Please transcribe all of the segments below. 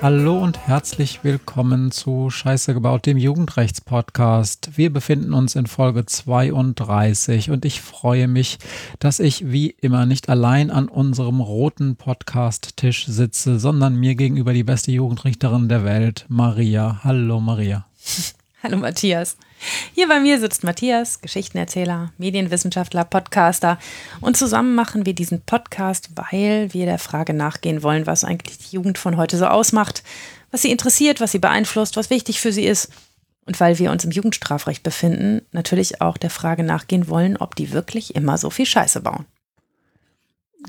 Hallo und herzlich willkommen zu Scheiße gebaut, dem Jugendrechtspodcast. Wir befinden uns in Folge 32 und ich freue mich, dass ich wie immer nicht allein an unserem roten Podcast-Tisch sitze, sondern mir gegenüber die beste Jugendrichterin der Welt, Maria. Hallo Maria. Hallo Matthias. Hier bei mir sitzt Matthias, Geschichtenerzähler, Medienwissenschaftler, Podcaster und zusammen machen wir diesen Podcast, weil wir der Frage nachgehen wollen, was eigentlich die Jugend von heute so ausmacht, was sie interessiert, was sie beeinflusst, was wichtig für sie ist und weil wir uns im Jugendstrafrecht befinden, natürlich auch der Frage nachgehen wollen, ob die wirklich immer so viel Scheiße bauen.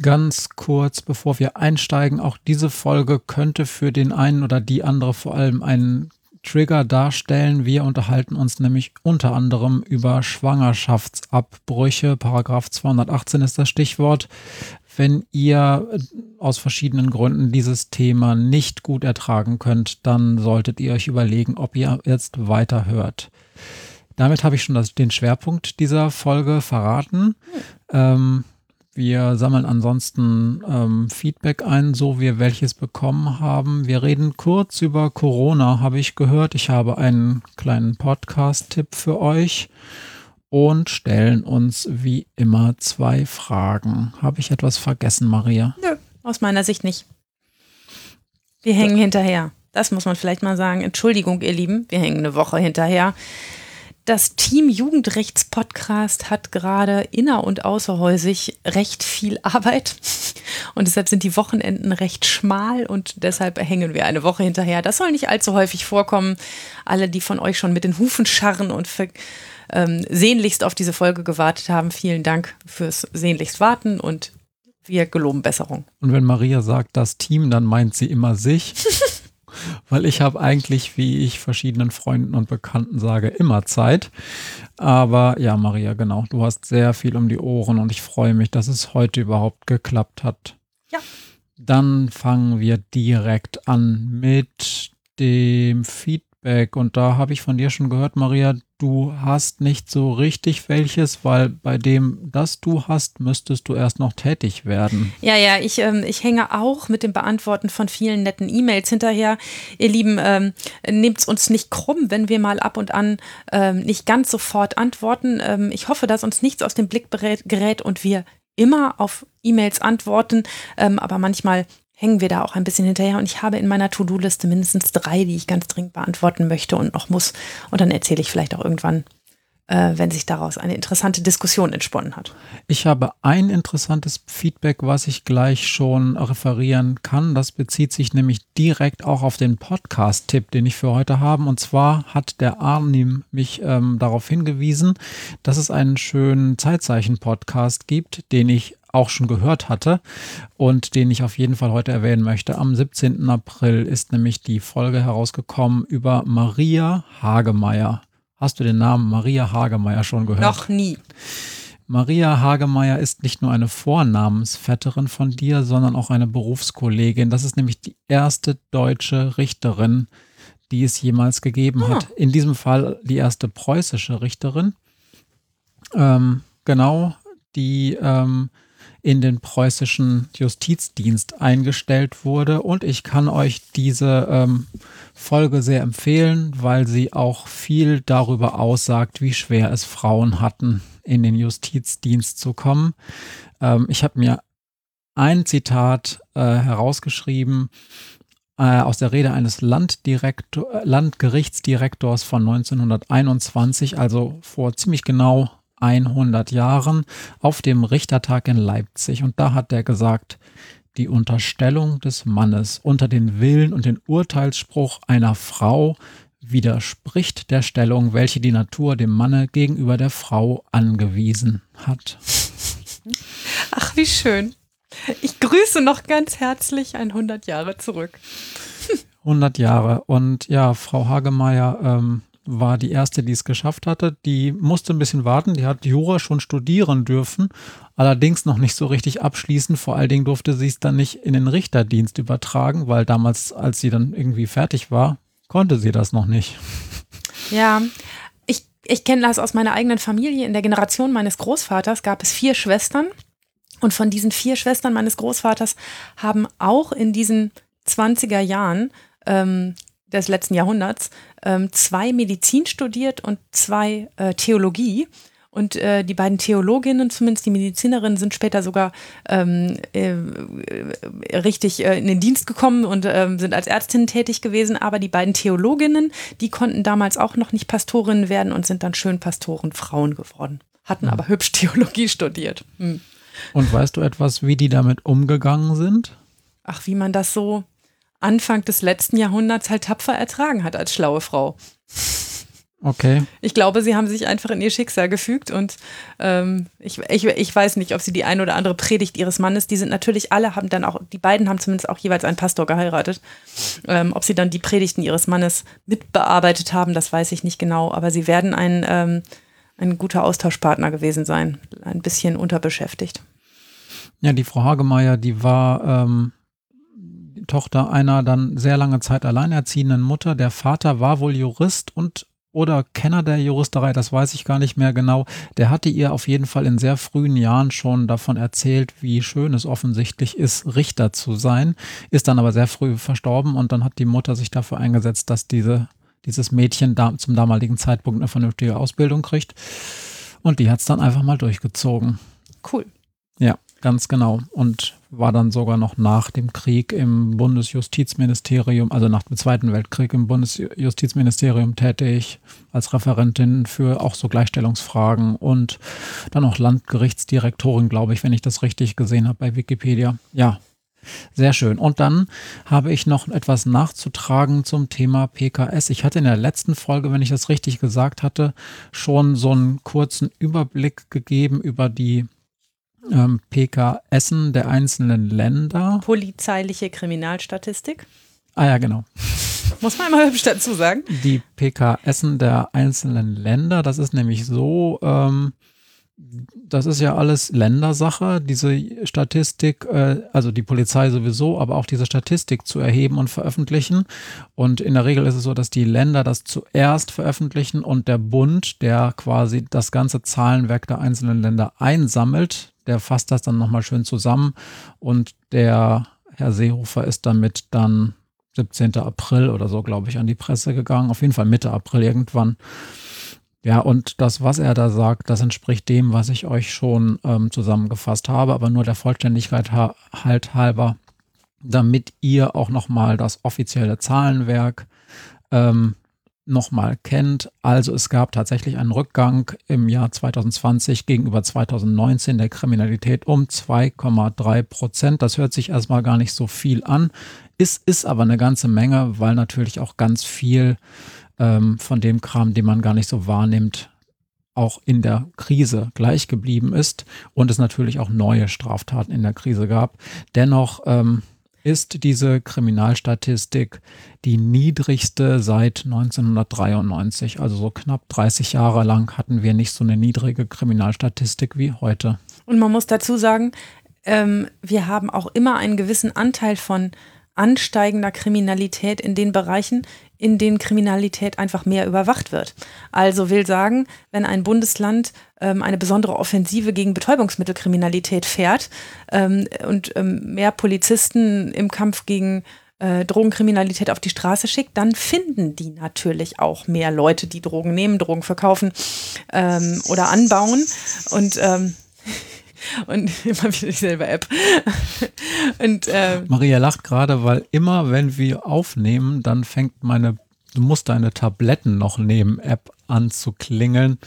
Ganz kurz, bevor wir einsteigen, auch diese Folge könnte für den einen oder die andere vor allem einen Trigger darstellen. Wir unterhalten uns nämlich unter anderem über Schwangerschaftsabbrüche. Paragraph 218 ist das Stichwort. Wenn ihr aus verschiedenen Gründen dieses Thema nicht gut ertragen könnt, dann solltet ihr euch überlegen, ob ihr jetzt weiterhört. Damit habe ich schon das, den Schwerpunkt dieser Folge verraten. Ähm, wir sammeln ansonsten ähm, Feedback ein, so wir welches bekommen haben. Wir reden kurz über Corona, habe ich gehört. Ich habe einen kleinen Podcast-Tipp für euch und stellen uns wie immer zwei Fragen. Habe ich etwas vergessen, Maria? Nö, aus meiner Sicht nicht. Wir hängen hinterher. Das muss man vielleicht mal sagen. Entschuldigung, ihr Lieben, wir hängen eine Woche hinterher. Das Team Jugendrechts-Podcast hat gerade inner- und außerhäusig recht viel Arbeit. Und deshalb sind die Wochenenden recht schmal und deshalb hängen wir eine Woche hinterher. Das soll nicht allzu häufig vorkommen. Alle, die von euch schon mit den Hufen scharren und ähm, sehnlichst auf diese Folge gewartet haben, vielen Dank fürs sehnlichst warten und wir geloben Besserung. Und wenn Maria sagt das Team, dann meint sie immer sich. weil ich habe eigentlich, wie ich verschiedenen Freunden und Bekannten sage, immer Zeit. Aber ja, Maria, genau, du hast sehr viel um die Ohren und ich freue mich, dass es heute überhaupt geklappt hat. Ja. Dann fangen wir direkt an mit dem Feedback. Und da habe ich von dir schon gehört, Maria, du hast nicht so richtig welches, weil bei dem, das du hast, müsstest du erst noch tätig werden. Ja, ja, ich, ähm, ich hänge auch mit dem Beantworten von vielen netten E-Mails hinterher. Ihr Lieben, ähm, nehmt uns nicht krumm, wenn wir mal ab und an ähm, nicht ganz sofort antworten. Ähm, ich hoffe, dass uns nichts aus dem Blick gerät und wir immer auf E-Mails antworten, ähm, aber manchmal hängen wir da auch ein bisschen hinterher. Und ich habe in meiner To-Do-Liste mindestens drei, die ich ganz dringend beantworten möchte und noch muss. Und dann erzähle ich vielleicht auch irgendwann, äh, wenn sich daraus eine interessante Diskussion entsponnen hat. Ich habe ein interessantes Feedback, was ich gleich schon referieren kann. Das bezieht sich nämlich direkt auch auf den Podcast-Tipp, den ich für heute habe. Und zwar hat der Arnim mich ähm, darauf hingewiesen, dass es einen schönen Zeitzeichen-Podcast gibt, den ich auch schon gehört hatte und den ich auf jeden Fall heute erwähnen möchte. Am 17. April ist nämlich die Folge herausgekommen über Maria Hagemeyer. Hast du den Namen Maria Hagemeyer schon gehört? Noch nie. Maria Hagemeyer ist nicht nur eine Vornamensvetterin von dir, sondern auch eine Berufskollegin. Das ist nämlich die erste deutsche Richterin, die es jemals gegeben ah. hat. In diesem Fall die erste preußische Richterin. Ähm, genau, die ähm, in den preußischen Justizdienst eingestellt wurde. Und ich kann euch diese ähm, Folge sehr empfehlen, weil sie auch viel darüber aussagt, wie schwer es Frauen hatten, in den Justizdienst zu kommen. Ähm, ich habe mir ein Zitat äh, herausgeschrieben äh, aus der Rede eines Landdirektor, Landgerichtsdirektors von 1921, also vor ziemlich genau 100 Jahren auf dem Richtertag in Leipzig. Und da hat er gesagt, die Unterstellung des Mannes unter den Willen und den Urteilsspruch einer Frau widerspricht der Stellung, welche die Natur dem Manne gegenüber der Frau angewiesen hat. Ach, wie schön. Ich grüße noch ganz herzlich 100 Jahre zurück. 100 Jahre. Und ja, Frau Hagemeyer ähm, war die erste, die es geschafft hatte. Die musste ein bisschen warten. Die hat Jura schon studieren dürfen, allerdings noch nicht so richtig abschließen. Vor allen Dingen durfte sie es dann nicht in den Richterdienst übertragen, weil damals, als sie dann irgendwie fertig war, konnte sie das noch nicht. Ja, ich, kenne das aus meiner eigenen Familie. In der Generation meines Großvaters gab es vier Schwestern. Und von diesen vier Schwestern meines Großvaters haben auch in diesen 20er Jahren ähm, des letzten Jahrhunderts ähm, zwei Medizin studiert und zwei äh, Theologie. Und äh, die beiden Theologinnen, zumindest die Medizinerinnen, sind später sogar ähm, äh, richtig äh, in den Dienst gekommen und ähm, sind als Ärztinnen tätig gewesen. Aber die beiden Theologinnen, die konnten damals auch noch nicht Pastorinnen werden und sind dann schön Pastorenfrauen geworden. Hatten mhm. aber hübsch Theologie studiert. Mhm. Und weißt du etwas, wie die damit umgegangen sind? Ach, wie man das so Anfang des letzten Jahrhunderts halt tapfer ertragen hat als schlaue Frau. Okay. Ich glaube, sie haben sich einfach in ihr Schicksal gefügt und ähm, ich, ich, ich weiß nicht, ob sie die ein oder andere Predigt ihres Mannes, die sind natürlich alle, haben dann auch, die beiden haben zumindest auch jeweils einen Pastor geheiratet. Ähm, ob sie dann die Predigten ihres Mannes mitbearbeitet haben, das weiß ich nicht genau, aber sie werden ein, ähm, ein guter Austauschpartner gewesen sein. Ein bisschen unterbeschäftigt. Ja, die Frau Hagemeier, die war ähm, Tochter einer dann sehr lange Zeit alleinerziehenden Mutter. Der Vater war wohl Jurist und oder Kenner der Juristerei, das weiß ich gar nicht mehr genau. Der hatte ihr auf jeden Fall in sehr frühen Jahren schon davon erzählt, wie schön es offensichtlich ist, Richter zu sein, ist dann aber sehr früh verstorben und dann hat die Mutter sich dafür eingesetzt, dass diese, dieses Mädchen da, zum damaligen Zeitpunkt eine vernünftige Ausbildung kriegt. Und die hat es dann einfach mal durchgezogen. Cool. Ja, ganz genau. Und war dann sogar noch nach dem Krieg im Bundesjustizministerium, also nach dem Zweiten Weltkrieg im Bundesjustizministerium tätig als Referentin für auch so Gleichstellungsfragen und dann auch Landgerichtsdirektorin, glaube ich, wenn ich das richtig gesehen habe bei Wikipedia. Ja, sehr schön. Und dann habe ich noch etwas nachzutragen zum Thema PKS. Ich hatte in der letzten Folge, wenn ich das richtig gesagt hatte, schon so einen kurzen Überblick gegeben über die ähm, PKSen der einzelnen Länder. Polizeiliche Kriminalstatistik. Ah ja, genau. Muss man immer hübsch dazu sagen. Die PKSen der einzelnen Länder, das ist nämlich so, ähm, das ist ja alles Ländersache, diese Statistik, äh, also die Polizei sowieso, aber auch diese Statistik zu erheben und veröffentlichen. Und in der Regel ist es so, dass die Länder das zuerst veröffentlichen und der Bund, der quasi das ganze Zahlenwerk der einzelnen Länder einsammelt, der fasst das dann nochmal schön zusammen und der Herr Seehofer ist damit dann 17. April oder so, glaube ich, an die Presse gegangen. Auf jeden Fall Mitte April irgendwann. Ja, und das, was er da sagt, das entspricht dem, was ich euch schon ähm, zusammengefasst habe, aber nur der Vollständigkeit ha halt halber, damit ihr auch nochmal das offizielle Zahlenwerk ähm, nochmal kennt. Also es gab tatsächlich einen Rückgang im Jahr 2020 gegenüber 2019 der Kriminalität um 2,3 Prozent. Das hört sich erstmal gar nicht so viel an. Es ist aber eine ganze Menge, weil natürlich auch ganz viel ähm, von dem Kram, den man gar nicht so wahrnimmt, auch in der Krise gleich geblieben ist und es natürlich auch neue Straftaten in der Krise gab. Dennoch ähm, ist diese Kriminalstatistik die niedrigste seit 1993. Also so knapp 30 Jahre lang hatten wir nicht so eine niedrige Kriminalstatistik wie heute. Und man muss dazu sagen, ähm, wir haben auch immer einen gewissen Anteil von ansteigender Kriminalität in den Bereichen, in denen Kriminalität einfach mehr überwacht wird. Also will sagen, wenn ein Bundesland ähm, eine besondere Offensive gegen Betäubungsmittelkriminalität fährt ähm, und ähm, mehr Polizisten im Kampf gegen äh, Drogenkriminalität auf die Straße schickt, dann finden die natürlich auch mehr Leute, die Drogen nehmen, Drogen verkaufen ähm, oder anbauen. Und ähm, und immer wieder dieselbe App. und, äh, Maria lacht gerade, weil immer, wenn wir aufnehmen, dann fängt meine Du musst deine Tabletten noch nehmen App an zu klingeln.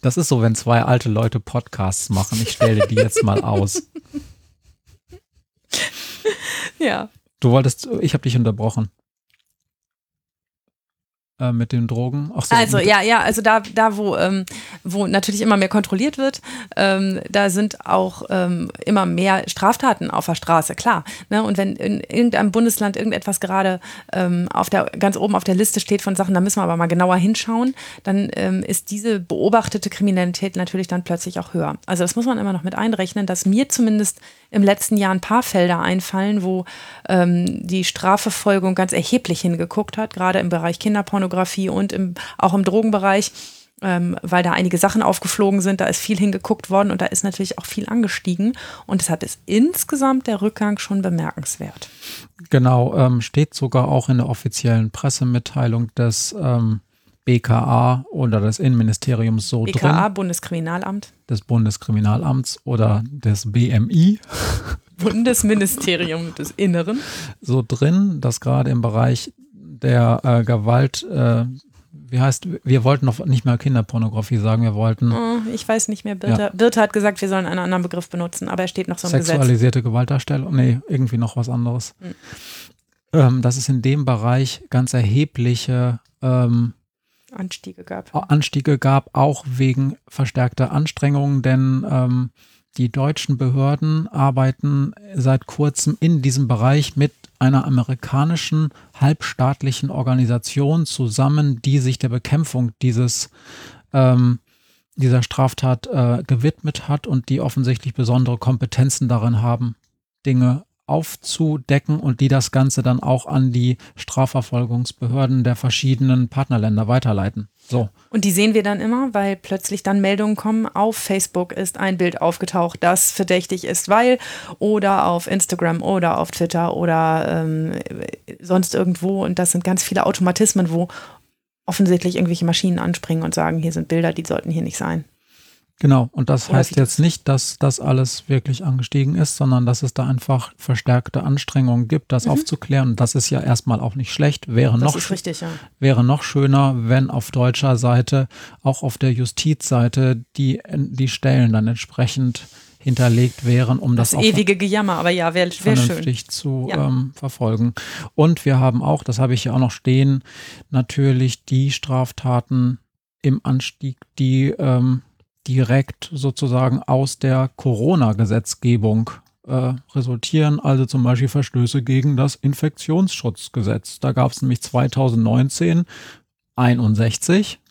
Das ist so, wenn zwei alte Leute Podcasts machen. Ich stelle die jetzt mal aus. Ja. Du wolltest, ich habe dich unterbrochen. Äh, mit den Drogen. So, also ja, ja, also da, da wo, ähm, wo natürlich immer mehr kontrolliert wird, ähm, da sind auch ähm, immer mehr Straftaten auf der Straße, klar. Ne? Und wenn in irgendeinem Bundesland irgendetwas gerade ähm, auf der, ganz oben auf der Liste steht von Sachen, da müssen wir aber mal genauer hinschauen, dann ähm, ist diese beobachtete Kriminalität natürlich dann plötzlich auch höher. Also das muss man immer noch mit einrechnen, dass mir zumindest im letzten Jahr ein paar Felder einfallen, wo ähm, die Strafverfolgung ganz erheblich hingeguckt hat, gerade im Bereich Kinderpornografie und im, auch im Drogenbereich. ähm, weil da einige Sachen aufgeflogen sind, da ist viel hingeguckt worden und da ist natürlich auch viel angestiegen und deshalb ist insgesamt der Rückgang schon bemerkenswert. Genau, ähm, steht sogar auch in der offiziellen Pressemitteilung des ähm, BKA oder des Innenministeriums so BKA, drin. Bundeskriminalammt. Des Bundeskriminalamts oder des BMI. Bundesministerium des Inneren. So drin, dass gerade im Bereich der äh, Gewalt, äh, wie heißt, wir wollten noch nicht mehr Kinderpornografie sagen, wir wollten. Oh, ich weiß nicht mehr, Birte. Ja. Birte hat gesagt, wir sollen einen anderen Begriff benutzen, aber er steht noch so im Sexualisierte Gesetz. Gewaltdarstellung, nee, irgendwie noch was anderes. Hm. Ähm, dass es in dem Bereich ganz erhebliche ähm, Anstiege gab. Anstiege gab, auch wegen verstärkter Anstrengungen, denn ähm, die deutschen Behörden arbeiten seit kurzem in diesem Bereich mit einer amerikanischen halbstaatlichen Organisation zusammen, die sich der Bekämpfung dieses ähm, dieser Straftat äh, gewidmet hat und die offensichtlich besondere Kompetenzen darin haben, Dinge aufzudecken und die das Ganze dann auch an die Strafverfolgungsbehörden der verschiedenen Partnerländer weiterleiten. So. Und die sehen wir dann immer, weil plötzlich dann Meldungen kommen, auf Facebook ist ein Bild aufgetaucht, das verdächtig ist, weil, oder auf Instagram oder auf Twitter oder ähm, sonst irgendwo. Und das sind ganz viele Automatismen, wo offensichtlich irgendwelche Maschinen anspringen und sagen, hier sind Bilder, die sollten hier nicht sein. Genau, und das Oder heißt jetzt nicht, dass das alles wirklich angestiegen ist, sondern dass es da einfach verstärkte Anstrengungen gibt, das mhm. aufzuklären. Das ist ja erstmal auch nicht schlecht. Wäre das noch, richtig, ja. wäre noch schöner, wenn auf deutscher Seite, auch auf der Justizseite, die, die Stellen dann entsprechend hinterlegt wären, um das, das ewige Gejammer, aber ja, wäre wär vernünftig schön. zu ja. ähm, verfolgen. Und wir haben auch, das habe ich ja auch noch stehen, natürlich die Straftaten im Anstieg, die ähm, direkt sozusagen aus der Corona-Gesetzgebung äh, resultieren, also zum Beispiel Verstöße gegen das Infektionsschutzgesetz. Da gab es nämlich 2019 61.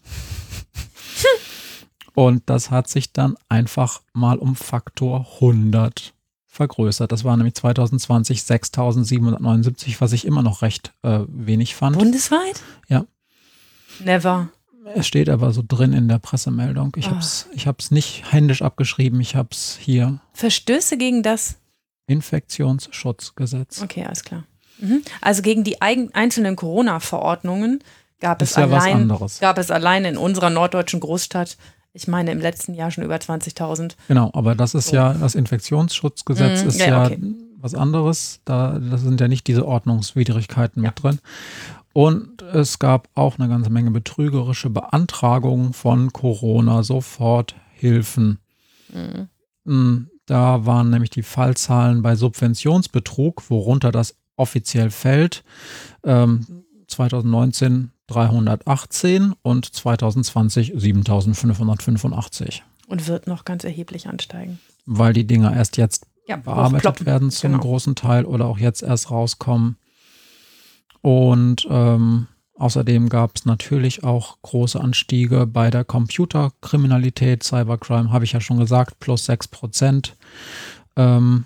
Und das hat sich dann einfach mal um Faktor 100 vergrößert. Das war nämlich 2020 6.779, was ich immer noch recht äh, wenig fand. Bundesweit? Ja. Never. Es steht aber so drin in der Pressemeldung. Ich oh. habe es nicht händisch abgeschrieben, ich habe es hier. Verstöße gegen das Infektionsschutzgesetz. Okay, alles klar. Mhm. Also gegen die einzelnen Corona-Verordnungen gab es ja allein gab es allein in unserer norddeutschen Großstadt ich meine im letzten Jahr schon über 20.000. Genau, aber das ist ja das Infektionsschutzgesetz mhm, ist ja, ja okay. was anderes. Da das sind ja nicht diese Ordnungswidrigkeiten ja. mit drin. Und es gab auch eine ganze Menge betrügerische Beantragungen von Corona-Soforthilfen. Mhm. Mm, da waren nämlich die Fallzahlen bei Subventionsbetrug, worunter das offiziell fällt, ähm, 2019 318 und 2020 7585. Und wird noch ganz erheblich ansteigen. Weil die Dinger erst jetzt ja, bearbeitet werden zum genau. großen Teil oder auch jetzt erst rauskommen. Und ähm, außerdem gab es natürlich auch große Anstiege bei der Computerkriminalität, Cybercrime, habe ich ja schon gesagt, plus 6 Prozent. Ähm,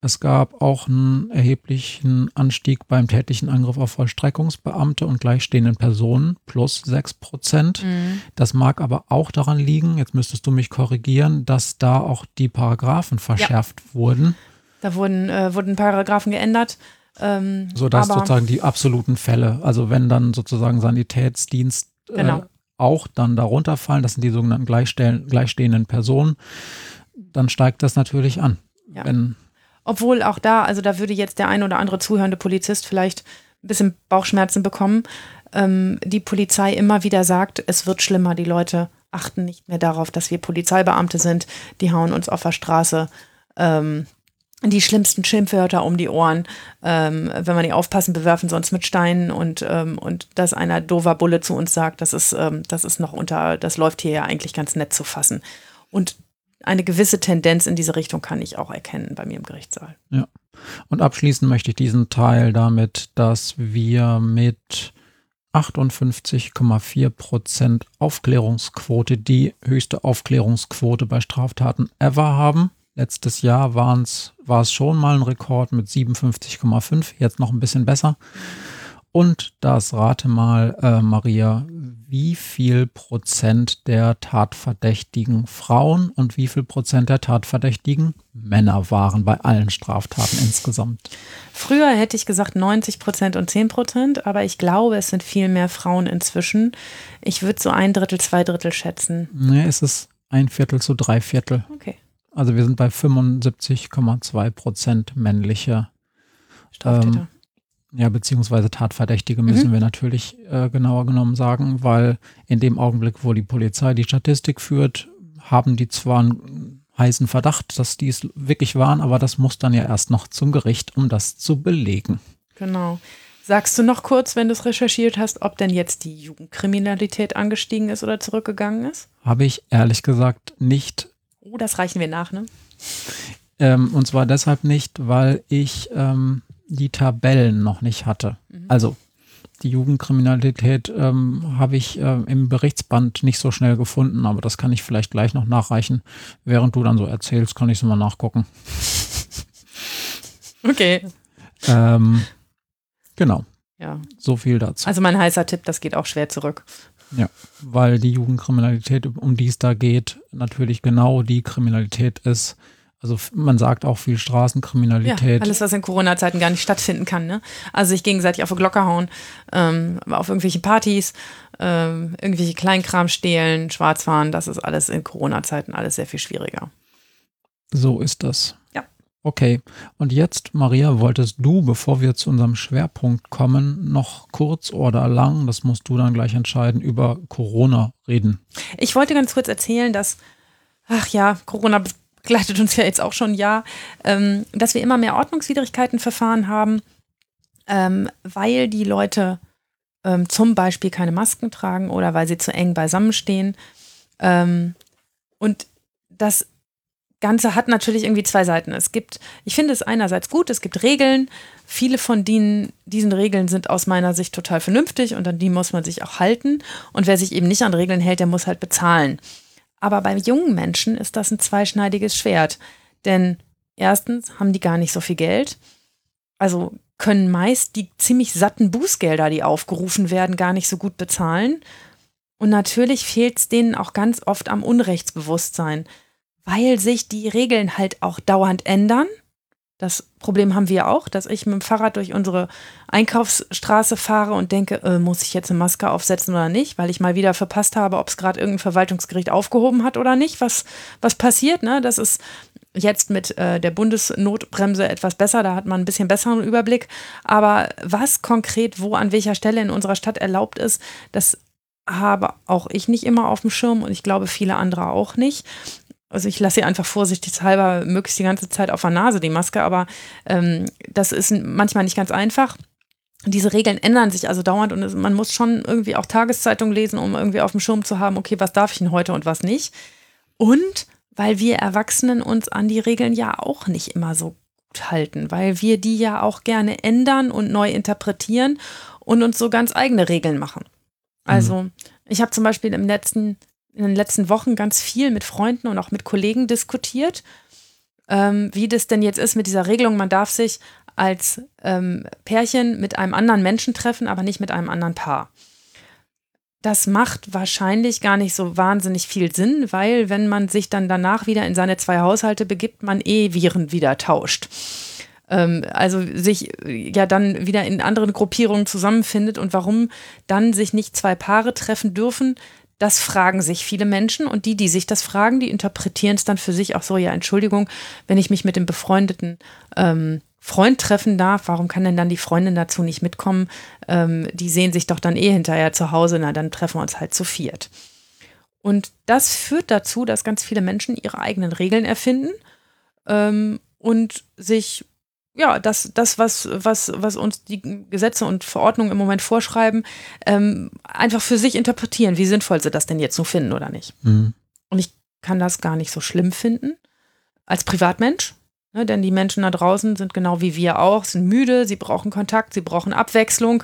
es gab auch einen erheblichen Anstieg beim tätlichen Angriff auf Vollstreckungsbeamte und gleichstehenden Personen, plus 6 Prozent. Mhm. Das mag aber auch daran liegen, jetzt müsstest du mich korrigieren, dass da auch die Paragraphen verschärft ja. wurden. Da wurden, äh, wurden Paragraphen geändert. Ähm, so dass sozusagen die absoluten Fälle, also wenn dann sozusagen Sanitätsdienst äh, genau. auch dann darunter fallen, das sind die sogenannten gleichstehenden Personen, dann steigt das natürlich an. Ja. Wenn, Obwohl auch da, also da würde jetzt der ein oder andere zuhörende Polizist vielleicht ein bisschen Bauchschmerzen bekommen. Ähm, die Polizei immer wieder sagt, es wird schlimmer, die Leute achten nicht mehr darauf, dass wir Polizeibeamte sind, die hauen uns auf der Straße. Ähm, die schlimmsten Schimpfwörter um die Ohren. Ähm, wenn wir nicht aufpassen, bewerfen uns mit Steinen und, ähm, und dass einer dover Bulle zu uns sagt, das ist, ähm, das ist noch unter, das läuft hier ja eigentlich ganz nett zu fassen. Und eine gewisse Tendenz in diese Richtung kann ich auch erkennen bei mir im Gerichtssaal. Ja. Und abschließen möchte ich diesen Teil damit, dass wir mit 58,4 Prozent Aufklärungsquote die höchste Aufklärungsquote bei Straftaten ever haben. Letztes Jahr waren's, war es schon mal ein Rekord mit 57,5, jetzt noch ein bisschen besser. Und das rate mal, äh, Maria, wie viel Prozent der Tatverdächtigen Frauen und wie viel Prozent der Tatverdächtigen Männer waren bei allen Straftaten insgesamt? Früher hätte ich gesagt 90 Prozent und 10 Prozent, aber ich glaube, es sind viel mehr Frauen inzwischen. Ich würde so ein Drittel, zwei Drittel schätzen. Nee, es ist ein Viertel zu drei Viertel. Okay. Also wir sind bei 75,2 Prozent männliche Straftäter. Ähm, ja, beziehungsweise Tatverdächtige müssen Mhm. wir natürlich äh, genauer genommen sagen, weil in dem Augenblick, wo die Polizei die Statistik führt, haben die zwar einen heißen Verdacht, dass die es wirklich waren, aber das muss dann ja erst noch zum Gericht, um das zu belegen. Genau. Sagst du noch kurz, wenn du es recherchiert hast, ob denn jetzt die Jugendkriminalität angestiegen ist oder zurückgegangen ist? Habe ich ehrlich gesagt nicht. Oh, das reichen wir nach, ne? Ähm, und zwar deshalb nicht, weil ich ähm, die Tabellen noch nicht hatte. Also die Jugendkriminalität ähm, habe ich äh, im Berichtsband nicht so schnell gefunden, aber das kann ich vielleicht gleich noch nachreichen. Während du dann so erzählst, kann ich es mal nachgucken. Okay. Ähm, genau, Ja. so viel dazu. Also mein heißer Tipp, das geht auch schwer zurück. Weil die Jugendkriminalität, um die es da geht, natürlich genau die Kriminalität ist. Also man sagt auch viel Ja, Straßenkriminalität. alles, was in Corona-Zeiten gar nicht stattfinden kann. Ne? Also sich gegenseitig auf die Glocke hauen, ähm, auf irgendwelche Partys, ähm, irgendwelche Kleinkram stehlen, schwarz fahren, das ist alles in Corona-Zeiten alles sehr viel schwieriger. So ist das. Okay. Und jetzt, Maria, wolltest du, bevor wir zu unserem Schwerpunkt kommen, noch kurz oder lang, das musst du dann gleich entscheiden, über Corona reden. Ich wollte ganz kurz erzählen, dass, ach ja, Corona begleitet uns ja jetzt auch schon ein Jahr, ähm, dass wir immer mehr Ordnungswidrigkeitenverfahren haben, ähm, weil die Leute ähm, zum Beispiel keine Masken tragen oder weil sie zu eng beisammenstehen. Ähm, und das Ganze hat natürlich irgendwie zwei Seiten. Es gibt, ich finde es einerseits gut, es gibt Regeln. Viele von denen, diesen Regeln sind aus meiner Sicht total vernünftig und an die muss man sich auch halten. Und wer sich eben nicht an Regeln hält, der muss halt bezahlen. Aber bei jungen Menschen ist das ein zweischneidiges Schwert. Denn erstens haben die gar nicht so viel Geld. Also können meist die ziemlich satten Bußgelder, die aufgerufen werden, gar nicht so gut bezahlen. Und natürlich fehlt es denen auch ganz oft am Unrechtsbewusstsein, weil sich die Regeln halt auch dauernd ändern. Das Problem haben wir auch, dass ich mit dem Fahrrad durch unsere Einkaufsstraße fahre und denke, äh, muss ich jetzt eine Maske aufsetzen oder nicht, weil ich mal wieder verpasst habe, ob es gerade irgendein Verwaltungsgericht aufgehoben hat oder nicht, was, was passiert. Ne? Das ist jetzt mit äh, der Bundesnotbremse etwas besser, da hat man ein bisschen besseren Überblick. Aber was konkret wo an welcher Stelle in unserer Stadt erlaubt ist, das habe auch ich nicht immer auf dem Schirm und ich glaube viele andere auch nicht. Also ich lasse sie einfach vorsichtshalber möglichst die ganze Zeit auf der Nase, die Maske, aber ähm, das ist manchmal nicht ganz einfach. Diese Regeln ändern sich also dauernd und man muss schon irgendwie auch Tageszeitung lesen, um irgendwie auf dem Schirm zu haben, okay, was darf ich denn heute und was nicht. Und weil wir Erwachsenen uns an die Regeln ja auch nicht immer so gut halten, weil wir die ja auch gerne ändern und neu interpretieren und uns so ganz eigene Regeln machen. Also ich habe zum Beispiel im letzten, in den letzten Wochen ganz viel mit Freunden und auch mit Kollegen diskutiert, ähm, wie das denn jetzt ist mit dieser Regelung, man darf sich als ähm, Pärchen mit einem anderen Menschen treffen, aber nicht mit einem anderen Paar. Das macht wahrscheinlich gar nicht so wahnsinnig viel Sinn, weil wenn man sich dann danach wieder in seine zwei Haushalte begibt, man eh Viren wieder tauscht. Ähm, also sich äh, ja dann wieder in anderen Gruppierungen zusammenfindet und warum dann sich nicht zwei Paare treffen dürfen, das fragen sich viele Menschen und die, die sich das fragen, die interpretieren es dann für sich auch so, ja, Entschuldigung, wenn ich mich mit dem befreundeten ähm, Freund treffen darf, warum kann denn dann die Freundin dazu nicht mitkommen? Ähm, die sehen sich doch dann eh hinterher zu Hause, na dann treffen wir uns halt zu viert. Und das führt dazu, dass ganz viele Menschen ihre eigenen Regeln erfinden ähm, und sich, ja, das, das was, was, was uns die Gesetze und Verordnungen im Moment vorschreiben, ähm, einfach für sich interpretieren, wie sinnvoll sie das denn jetzt so finden oder nicht. Mhm. Und ich kann das gar nicht so schlimm finden als Privatmensch. Ne, denn die Menschen da draußen sind genau wie wir auch, sind müde, sie brauchen Kontakt, sie brauchen Abwechslung.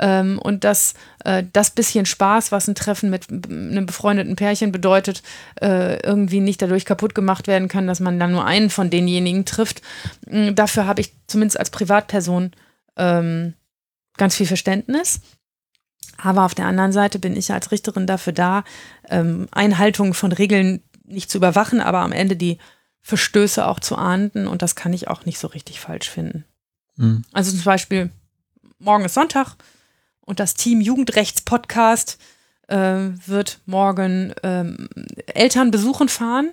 Ähm, und das, äh, das bisschen Spaß, was ein Treffen mit einem befreundeten Pärchen bedeutet, äh, irgendwie nicht dadurch kaputt gemacht werden kann, dass man dann nur einen von denjenigen trifft. Mm, Dafür habe ich zumindest als Privatperson ähm, ganz viel Verständnis. Aber auf der anderen Seite bin ich als Richterin dafür da, ähm, Einhaltung von Regeln nicht zu überwachen, aber am Ende die Verstöße auch zu ahnden. Und das kann ich auch nicht so richtig falsch finden. Mhm. Also zum Beispiel, morgen ist Sonntag und das Team Jugendrechts-Podcast äh, wird morgen ähm, Eltern besuchen fahren.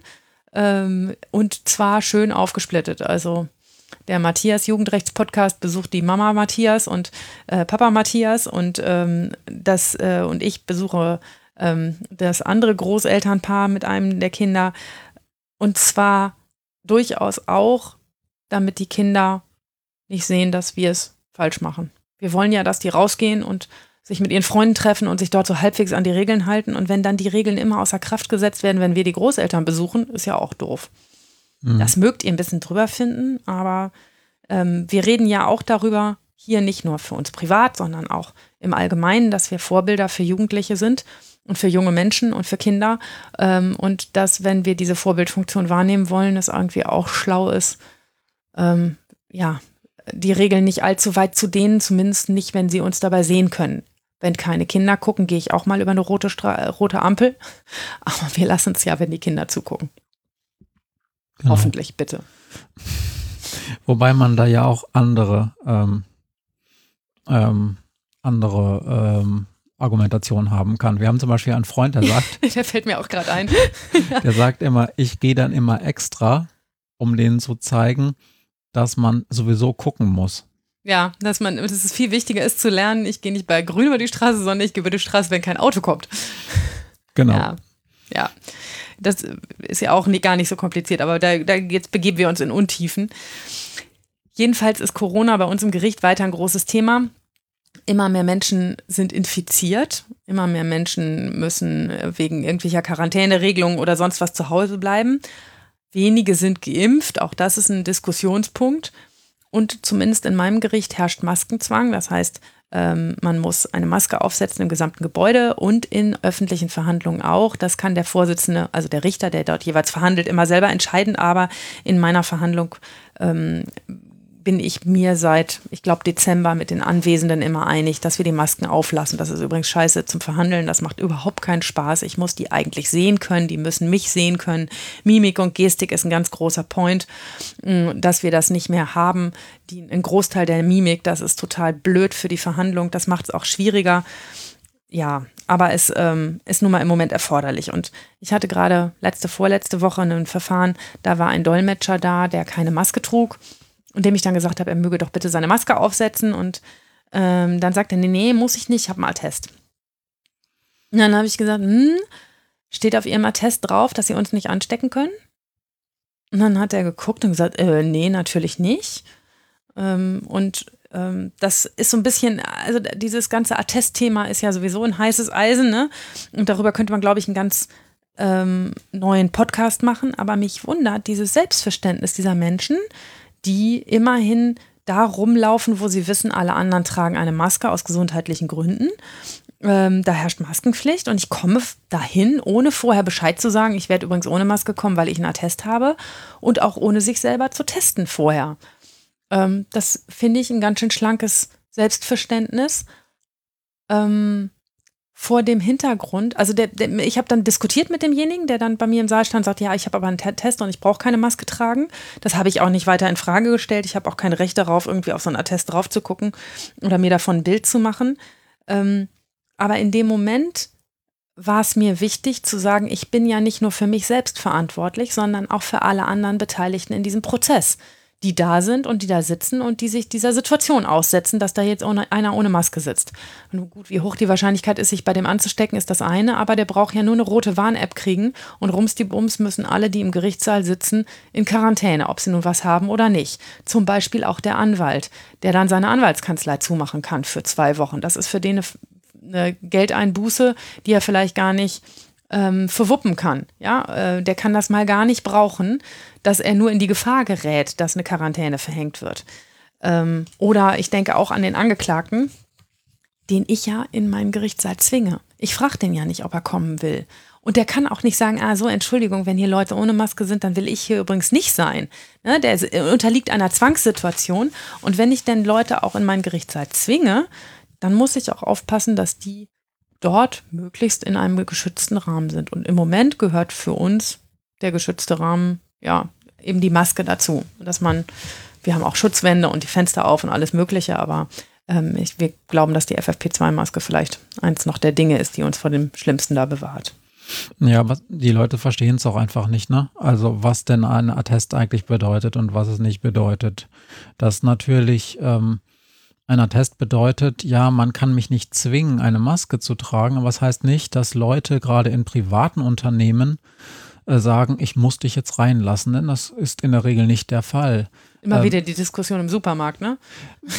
Ähm, und zwar schön aufgesplittet. Also der Matthias Jugendrechts-Podcast besucht die Mama Matthias und äh, Papa Matthias und ähm, das äh, und ich besuche ähm, das andere Großelternpaar mit einem der Kinder. Und zwar durchaus auch, damit die Kinder nicht sehen, dass wir es falsch machen. Wir wollen ja, dass die rausgehen und sich mit ihren Freunden treffen und sich dort so halbwegs an die Regeln halten. Und wenn dann die Regeln immer außer Kraft gesetzt werden, wenn wir die Großeltern besuchen, ist ja auch doof. Mhm. Das mögt ihr ein bisschen drüber finden, aber ähm, wir reden ja auch darüber, hier nicht nur für uns privat, sondern auch im Allgemeinen, dass wir Vorbilder für Jugendliche sind und für junge Menschen und für Kinder. Ähm, und dass, wenn wir diese Vorbildfunktion wahrnehmen wollen, es irgendwie auch schlau ist, ähm, ja, die Regeln nicht allzu weit zu dehnen, zumindest nicht, wenn sie uns dabei sehen können. Wenn keine Kinder gucken, gehe ich auch mal über eine rote, Stra rote Ampel. Aber wir lassen es ja, wenn die Kinder zugucken. Genau. Hoffentlich, bitte. Wobei man da ja auch andere, ähm, ähm, andere ähm, Argumentation haben kann. Wir haben zum Beispiel einen Freund, der sagt. der fällt mir auch gerade ein. der sagt immer, ich gehe dann immer extra, um denen zu zeigen, dass man sowieso gucken muss. Ja, dass man, dass es viel wichtiger ist zu lernen, ich gehe nicht bei grün über die Straße, sondern ich gehe über die Straße, wenn kein Auto kommt. Genau. Ja. ja. Das ist ja auch nie, gar nicht so kompliziert, aber da, da jetzt begeben wir uns in Untiefen. Jedenfalls ist Corona bei uns im Gericht weiter ein großes Thema. Immer mehr Menschen sind infiziert, immer mehr Menschen müssen wegen irgendwelcher Quarantäneregelungen oder sonst was zu Hause bleiben. Wenige sind geimpft, auch das ist ein Diskussionspunkt. Und zumindest in meinem Gericht herrscht Maskenzwang. Das heißt, ähm, man muss eine Maske aufsetzen im gesamten Gebäude und in öffentlichen Verhandlungen auch. Das kann der Vorsitzende, also der Richter, der dort jeweils verhandelt, immer selber entscheiden. Aber in meiner Verhandlung ähm, bin ich mir seit, ich glaube, Dezember mit den Anwesenden immer einig, dass wir die Masken auflassen. Das ist übrigens scheiße zum Verhandeln. Das macht überhaupt keinen Spaß. Ich muss die eigentlich sehen können. Die müssen mich sehen können. Mimik und Gestik ist ein ganz großer Point, mm, dass wir das nicht mehr haben. Die, ein Großteil der Mimik, das ist total blöd für die Verhandlung. Das macht es auch schwieriger. Ja, aber es ähm, ist nun mal im Moment erforderlich. Und ich hatte gerade letzte, vorletzte Woche ein Verfahren, da war ein Dolmetscher da, der keine Maske trug und dem ich dann gesagt habe, er möge doch bitte seine Maske aufsetzen. Und ähm, dann sagt er, nee, nee, muss ich nicht, ich habe einen Attest. Und dann habe ich gesagt, hm, steht auf Ihrem Attest drauf, dass Sie uns nicht anstecken können? Und dann hat er geguckt und gesagt, äh, nee, natürlich nicht. Ähm, und ähm, das ist so ein bisschen, also dieses ganze Attestthema ist ja sowieso ein heißes Eisen, ne? Und darüber könnte man, glaube ich, einen ganz ähm, neuen Podcast machen. Aber mich wundert dieses Selbstverständnis dieser Menschen, die immerhin da rumlaufen, wo sie wissen, alle anderen tragen eine Maske aus gesundheitlichen Gründen. Ähm, da herrscht Maskenpflicht und ich komme dahin, ohne vorher Bescheid zu sagen. Ich werde übrigens ohne Maske kommen, weil ich einen Attest habe und auch ohne sich selber zu testen vorher. Ähm, das finde ich ein ganz schön schlankes Selbstverständnis. Ähm, vor dem Hintergrund, also der, der, ich habe dann diskutiert mit demjenigen, der dann bei mir im Saal stand, sagt, ja, ich habe aber einen Test und ich brauche keine Maske tragen. Das habe ich auch nicht weiter in Frage gestellt. Ich habe auch kein Recht darauf, irgendwie auf so einen Attest drauf zu gucken oder mir davon ein Bild zu machen. Ähm, aber in dem Moment war es mir wichtig zu sagen, ich bin ja nicht nur für mich selbst verantwortlich, sondern auch für alle anderen Beteiligten in diesem Prozess die da sind und die da sitzen und die sich dieser Situation aussetzen, dass da jetzt ohne, einer ohne Maske sitzt. Und gut, wie hoch die Wahrscheinlichkeit ist, sich bei dem anzustecken, ist das eine, aber der braucht ja nur eine rote Warn-App kriegen und rums die Bums müssen alle, die im Gerichtssaal sitzen, in Quarantäne, ob sie nun was haben oder nicht. Zum Beispiel auch der Anwalt, der dann seine Anwaltskanzlei zumachen kann für zwei Wochen. Das ist für den eine, eine Geldeinbuße, die er vielleicht gar nicht ähm, verwuppen kann. Ja, äh, der kann das mal gar nicht brauchen, dass er nur in die Gefahr gerät, dass eine Quarantäne verhängt wird. Ähm, oder ich denke auch an den Angeklagten, den ich ja in meinen Gerichtssaal zwinge. Ich frage den ja nicht, ob er kommen will. Und der kann auch nicht sagen, ah, so, Entschuldigung, wenn hier Leute ohne Maske sind, dann will ich hier übrigens nicht sein. Ne, der unterliegt einer Zwangssituation. Und wenn ich denn Leute auch in meinen Gerichtssaal zwinge, dann muss ich auch aufpassen, dass die dort möglichst in einem geschützten Rahmen sind. Und im Moment gehört für uns der geschützte Rahmen, ja, eben die Maske dazu. Dass man, wir haben auch Schutzwände und die Fenster auf und alles Mögliche, aber ähm, ich, wir glauben, dass die FFP2-Maske vielleicht eins noch der Dinge ist, die uns vor dem Schlimmsten da bewahrt. Ja, aber die Leute verstehen es auch einfach nicht, ne? Also was denn ein Attest eigentlich bedeutet und was es nicht bedeutet. Das natürlich ähm, ein Attest bedeutet, ja, man kann mich nicht zwingen, eine Maske zu tragen, aber es das heißt nicht, dass Leute gerade in privaten Unternehmen äh, sagen, ich muss dich jetzt reinlassen, denn das ist in der Regel nicht der Fall. Immer ähm, wieder die Diskussion im Supermarkt, ne?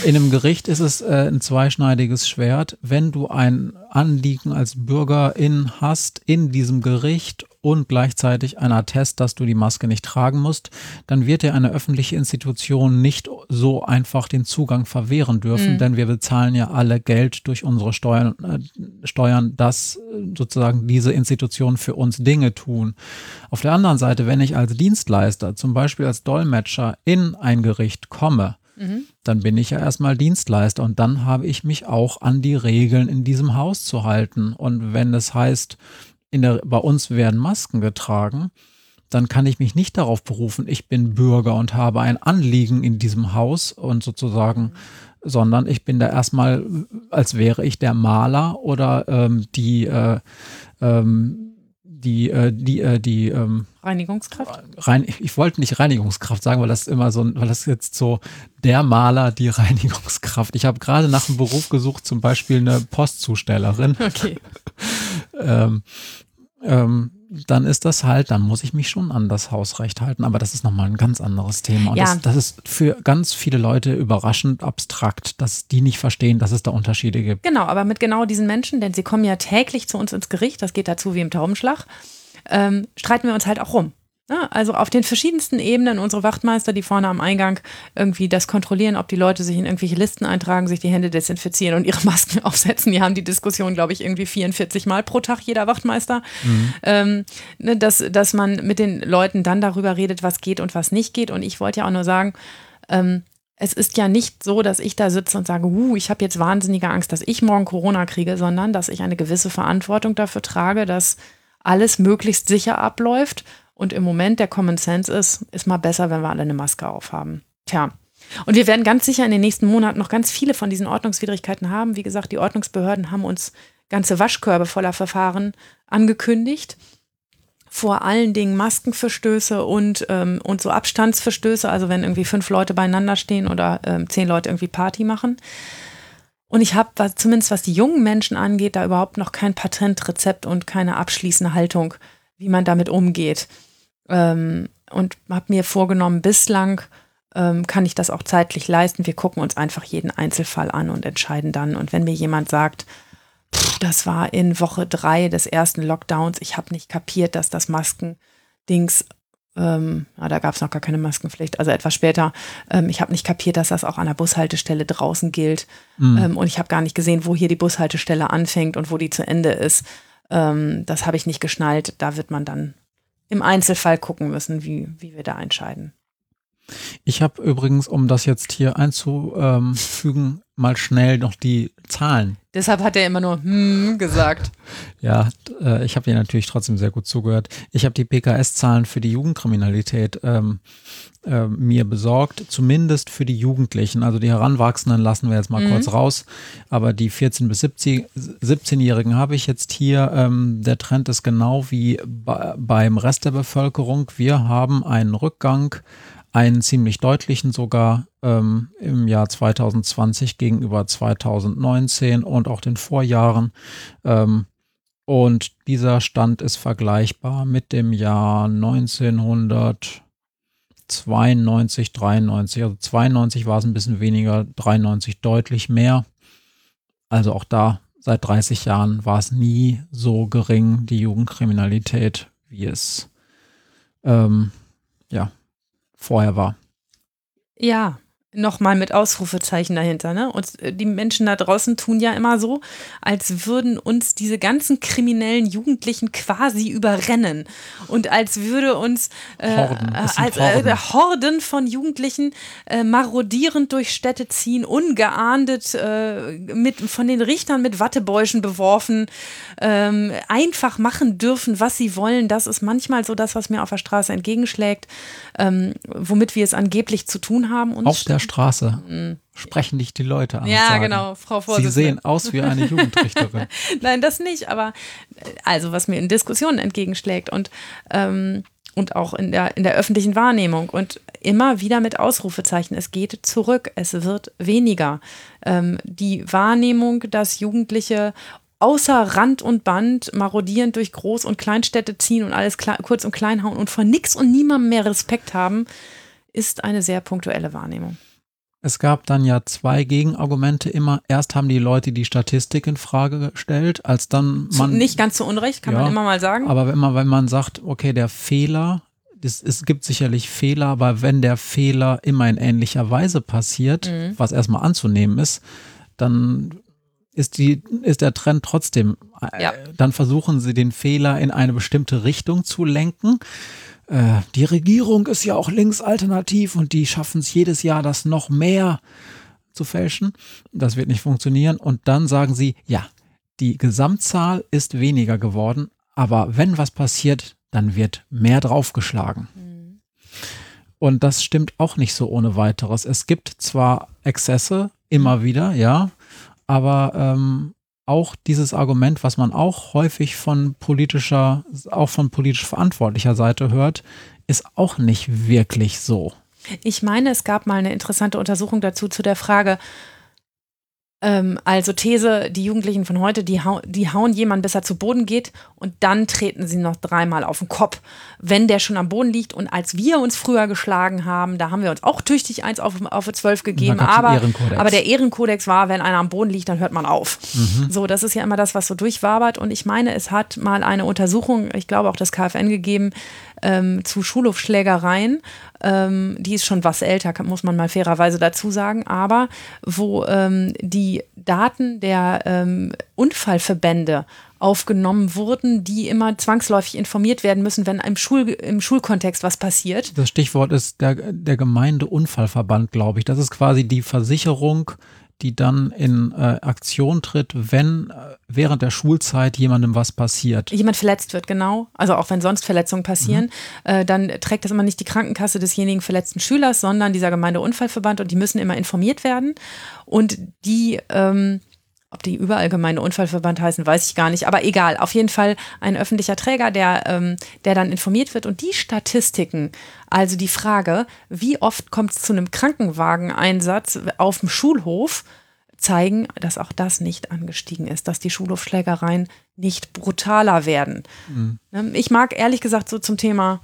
In einem Gericht ist es äh, ein zweischneidiges Schwert. Wenn du ein Anliegen als Bürgerin hast in diesem Gericht und gleichzeitig ein Attest, dass du die Maske nicht tragen musst, dann wird dir eine öffentliche Institution nicht so einfach den Zugang verwehren dürfen, mhm. denn wir bezahlen ja alle Geld durch unsere Steuern, äh, Steuern, dass äh, sozusagen diese Institutionen für uns Dinge tun. Auf der anderen Seite, wenn ich als Dienstleister, zum Beispiel als Dolmetscher in ein Gericht komme, mhm. dann bin ich ja erstmal Dienstleister und dann habe ich mich auch an die Regeln in diesem Haus zu halten. Und wenn es heißt, der, bei uns werden Masken getragen, dann kann ich mich nicht darauf berufen, ich bin Bürger und habe ein Anliegen in diesem Haus und sozusagen, sondern ich bin da erstmal, als wäre ich der Maler oder ähm, die, äh, ähm, die, äh, die, äh, die ähm, Reinigungskraft? Rein, ich, wollte nicht Reinigungskraft sagen, weil das immer so, weil das jetzt so der Maler, die Reinigungskraft. Ich habe gerade nach einem Beruf gesucht, zum Beispiel eine Postzustellerin. Okay. ähm, ähm, dann ist das halt, dann muss ich mich schon an das Hausrecht halten. Aber das ist nochmal ein ganz anderes Thema. Und ja. das, das, ist für ganz viele Leute überraschend abstrakt, dass die nicht verstehen, dass es da Unterschiede gibt. Genau, aber mit genau diesen Menschen, denn sie kommen ja täglich zu uns ins Gericht, das geht dazu wie im Taubenschlag, ähm, streiten wir uns halt auch rum. Ja, also auf den verschiedensten Ebenen unsere Wachtmeister, die vorne am Eingang irgendwie das kontrollieren, ob die Leute sich in irgendwelche Listen eintragen, sich die Hände desinfizieren und ihre Masken aufsetzen. Die haben die Diskussion, glaube ich, irgendwie 44 Mal pro Tag, jeder Wachtmeister. Mhm. Ähm, ne, dass, dass man mit den Leuten dann darüber redet, was geht und was nicht geht. Und ich wollte ja auch nur sagen, ähm, es ist ja nicht so, dass ich da sitze und sage, uh, ich habe jetzt wahnsinnige Angst, dass ich morgen Corona kriege, sondern dass ich eine gewisse Verantwortung dafür trage, dass alles möglichst sicher abläuft und im Moment der Common Sense ist, ist mal besser, wenn wir alle eine Maske aufhaben. Tja. Und wir werden ganz sicher in den nächsten Monaten noch ganz viele von diesen Ordnungswidrigkeiten haben. Wie gesagt, die Ordnungsbehörden haben uns ganze Waschkörbe voller Verfahren angekündigt. Vor allen Dingen Maskenverstöße und, ähm, und so Abstandsverstöße, also wenn irgendwie fünf Leute beieinander stehen oder ähm, zehn Leute irgendwie Party machen. Und ich habe, zumindest was die jungen Menschen angeht, da überhaupt noch kein Patentrezept und keine abschließende Haltung, wie man damit umgeht. Ähm, und habe mir vorgenommen, bislang ähm, kann ich das auch zeitlich leisten. Wir gucken uns einfach jeden Einzelfall an und entscheiden dann. Und wenn mir jemand sagt, das war in Woche drei des ersten Lockdowns, ich habe nicht kapiert, dass das Maskendings ähm, ja, da gab es noch gar keine Maskenpflicht, also etwas später. Ähm, ich habe nicht kapiert, dass das auch an der Bushaltestelle draußen gilt. Mhm. Ähm, und ich habe gar nicht gesehen, wo hier die Bushaltestelle anfängt und wo die zu Ende ist. Ähm, das habe ich nicht geschnallt. Da wird man dann im Einzelfall gucken müssen, wie, wie wir da entscheiden. Ich habe übrigens, um das jetzt hier einzufügen, mal schnell noch die Zahlen. Deshalb hat er immer nur hm gesagt. Ja, äh, ich habe dir natürlich trotzdem sehr gut zugehört. Ich habe die PKS-Zahlen für die Jugendkriminalität ähm, äh, mir besorgt, zumindest für die Jugendlichen. Also die Heranwachsenden lassen wir jetzt mal mhm. kurz raus, aber die 14- bis 17-Jährigen habe ich jetzt hier. Ähm, der Trend ist genau wie bei, beim Rest der Bevölkerung. Wir haben einen Rückgang, einen ziemlich deutlichen sogar ähm, im Jahr 2020 gegenüber 2019 und auch den Vorjahren. Ähm, und dieser Stand ist vergleichbar mit dem Jahr 1900. 92, 93. Also 92 war es ein bisschen weniger, 93 deutlich mehr. Also auch da seit 30 Jahren war es nie so gering, die Jugendkriminalität, wie es ähm, ja, vorher war. Ja, nochmal mit Ausrufezeichen dahinter. Ne? Und äh, die Menschen da draußen tun ja immer so, als würden uns diese ganzen kriminellen Jugendlichen quasi überrennen. Und als würde uns äh, Horden. Sind als, äh, Horden. Horden von Jugendlichen äh, marodierend durch Städte ziehen, ungeahndet äh, mit, von den Richtern mit Wattebäuschen beworfen, ähm, einfach machen dürfen, was sie wollen. Das ist manchmal so das, was mir auf der Straße entgegenschlägt, ähm, womit wir es angeblich zu tun haben. Und Auf der Straße sprechen dich die Leute an. Mhm. Ja, sagen, genau, Frau Sie Vorsitzende. sehen aus wie eine Jugendrichterin. Nein, das nicht, aber äh, also was mir in Diskussionen entgegenschlägt und, ähm, und auch in der, in der öffentlichen Wahrnehmung und immer wieder mit Ausrufezeichen. Es geht zurück, es wird weniger. Ähm, die Wahrnehmung, dass Jugendliche außer Rand und Band marodierend durch Groß- und Kleinstädte ziehen und alles kurz und klein hauen und vor nix und niemandem mehr Respekt haben, ist eine sehr punktuelle Wahrnehmung. Es gab dann ja zwei Gegenargumente immer. Erst haben die Leute die Statistik in Frage gestellt, als dann man nicht ganz zu Unrecht, kann Ja, man immer mal sagen. Aber immer, wenn man sagt, okay, der Fehler, es, es gibt sicherlich Fehler, aber wenn der Fehler immer in ähnlicher Weise passiert, Mhm. was erstmal anzunehmen ist, dann ist, die, ist der Trend trotzdem, äh, Ja. dann versuchen sie den Fehler in eine bestimmte Richtung zu lenken. Äh, die Regierung ist ja auch linksalternativ und die schaffen es jedes Jahr, das noch mehr zu fälschen. Das wird nicht funktionieren. Und dann sagen sie, ja, die Gesamtzahl ist weniger geworden, aber wenn was passiert, dann wird mehr draufgeschlagen. Und das stimmt auch nicht so ohne weiteres. Es gibt zwar Exzesse immer wieder, ja, aber ähm, auch dieses Argument, was man auch häufig von politischer, auch von politisch verantwortlicher Seite hört, ist auch nicht wirklich so. Ich meine, es gab mal eine interessante Untersuchung dazu zu der Frage, ähm, also These, die Jugendlichen von heute, die, hau die hauen jemanden, bis er zu Boden geht und dann treten sie noch dreimal auf den Kopf, wenn der schon am Boden liegt. Und als wir uns früher geschlagen haben, da haben wir uns auch tüchtig eins auf, auf zwölf gegeben, aber, aber der Ehrenkodex war, wenn einer am Boden liegt, dann hört man auf. So, das ist ja immer das, was so durchwabert. Und ich meine, es hat mal eine Untersuchung, ich glaube auch das KfN gegeben, ähm, zu Schulhofschlägereien. Ähm, die ist schon was älter, muss man mal fairerweise dazu sagen, aber wo ähm, die Daten der ähm, Unfallverbände aufgenommen wurden, die immer zwangsläufig informiert werden müssen, wenn im, Schul im Schulkontext was passiert. Das Stichwort ist der, der Gemeindeunfallverband, glaube ich. Das ist quasi die Versicherung, die dann in äh, Aktion tritt, wenn äh, während der Schulzeit jemandem was passiert. jemand verletzt wird, genau, also auch wenn sonst Verletzungen passieren, äh, dann trägt das immer nicht die Krankenkasse desjenigen verletzten Schülers, sondern dieser Gemeindeunfallverband und die müssen immer informiert werden. Und die, ähm, ob die überall Gemeindeunfallverband heißen, weiß ich gar nicht, aber egal, auf jeden Fall ein öffentlicher Träger, der, ähm, der dann informiert wird. Und die Statistiken, also die Frage, wie oft kommt es zu einem Krankenwageneinsatz auf dem Schulhof, zeigen, dass auch das nicht angestiegen ist, dass die Schulhofschlägereien nicht brutaler werden. Ne, Ich mag ehrlich gesagt so zum Thema,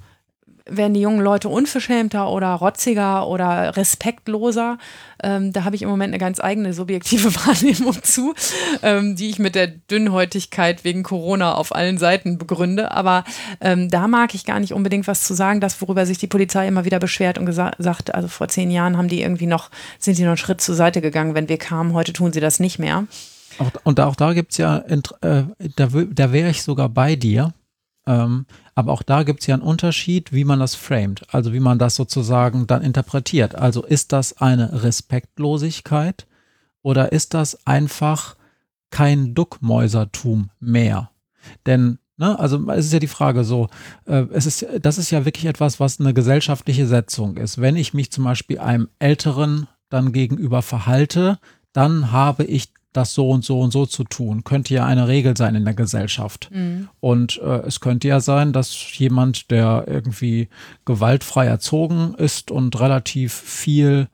werden die jungen Leute unverschämter oder rotziger oder respektloser. Ähm, da habe ich im Moment eine ganz eigene subjektive Wahrnehmung zu, ähm, die ich mit der Dünnhäutigkeit wegen Corona auf allen Seiten begründe. Aber ähm, da mag ich gar nicht unbedingt was zu sagen, das, worüber sich die Polizei immer wieder beschwert und gesa- sagt, also vor zehn Jahren haben die irgendwie noch, sind sie noch einen Schritt zur Seite gegangen, wenn wir kamen. Heute tun sie das nicht mehr. Und auch da gibt es ja, äh, da, da wäre ich sogar bei dir. Ähm, aber auch da gibt es ja einen Unterschied, wie man das framet, also wie man das sozusagen dann interpretiert. Also ist das eine Respektlosigkeit oder ist das einfach kein Duckmäusertum mehr? Denn, ne, also es ist ja die Frage so, äh, es ist, das ist ja wirklich etwas, was eine gesellschaftliche Setzung ist. Wenn ich mich zum Beispiel einem Älteren dann gegenüber verhalte, dann habe ich das so und so und so zu tun. Könnte ja eine Regel sein in der Gesellschaft. Und äh, es könnte ja sein, dass jemand, der irgendwie gewaltfrei erzogen ist und relativ viel,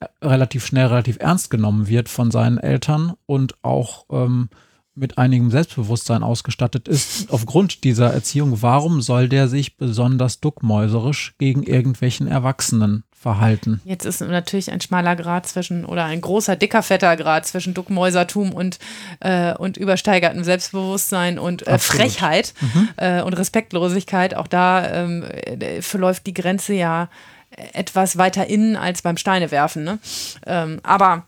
äh, relativ schnell, relativ ernst genommen wird von seinen Eltern und auch ähm, mit einigem Selbstbewusstsein ausgestattet ist, aufgrund dieser Erziehung, warum soll der sich besonders duckmäuserisch gegen irgendwelchen Erwachsenen verhalten? Jetzt ist natürlich ein schmaler Grad zwischen oder ein großer, dicker, fetter Grad zwischen Duckmäusertum und, äh, und übersteigertem Selbstbewusstsein und äh. Frechheit äh, und Respektlosigkeit. Auch da ähm, äh, verläuft die Grenze ja etwas weiter innen als beim Steinewerfen. Ne? Ähm, aber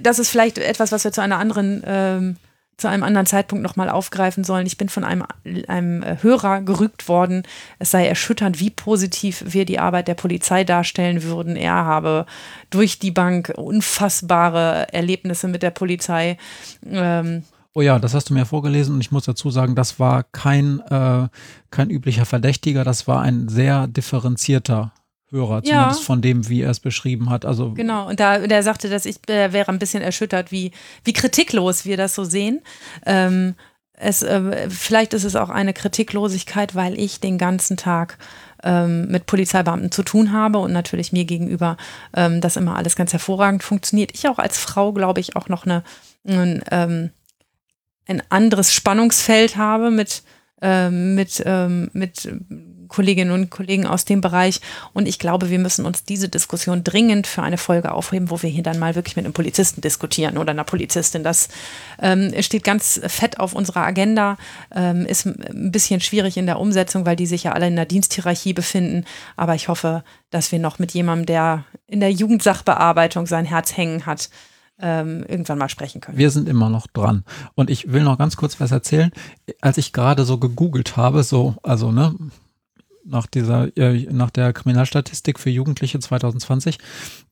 das ist vielleicht etwas, was wir zu einer anderen ähm, zu einem anderen Zeitpunkt nochmal aufgreifen sollen. Ich bin von einem, einem Hörer gerügt worden, es sei erschütternd, wie positiv wir die Arbeit der Polizei darstellen würden. Er habe durch die Bank unfassbare Erlebnisse mit der Polizei. Ähm, Oh ja, das hast du mir vorgelesen und ich muss dazu sagen, das war kein, äh, kein üblicher Verdächtiger, das war ein sehr differenzierter Hörer, zumindest ja. von dem, wie er es beschrieben hat. Also genau, und da der sagte, dass ich äh, wäre ein bisschen erschüttert, wie, wie kritiklos wir das so sehen. Ähm, es, äh, vielleicht ist es auch eine Kritiklosigkeit, weil ich den ganzen Tag ähm, mit Polizeibeamten zu tun habe und natürlich mir gegenüber ähm, das immer alles ganz hervorragend funktioniert. Ich auch als Frau, glaube ich, auch noch eine, ein, ähm, ein anderes Spannungsfeld habe mit, ähm, mit, ähm, mit Kolleginnen und Kollegen aus dem Bereich. Und ich glaube, wir müssen uns diese Diskussion dringend für eine Folge aufheben, wo wir hier dann mal wirklich mit einem Polizisten diskutieren oder einer Polizistin. Das ähm, steht ganz fett auf unserer Agenda, ähm, ist ein bisschen schwierig in der Umsetzung, weil die sich ja alle in der Diensthierarchie befinden. Aber ich hoffe, dass wir noch mit jemandem, der in der Jugendsachbearbeitung sein Herz hängen hat, ähm, irgendwann mal sprechen können. Wir sind immer noch dran. Und ich will noch ganz kurz was erzählen. Als ich gerade so gegoogelt habe, so, also, ne, nach dieser, äh, nach der Kriminalstatistik für Jugendliche 2020.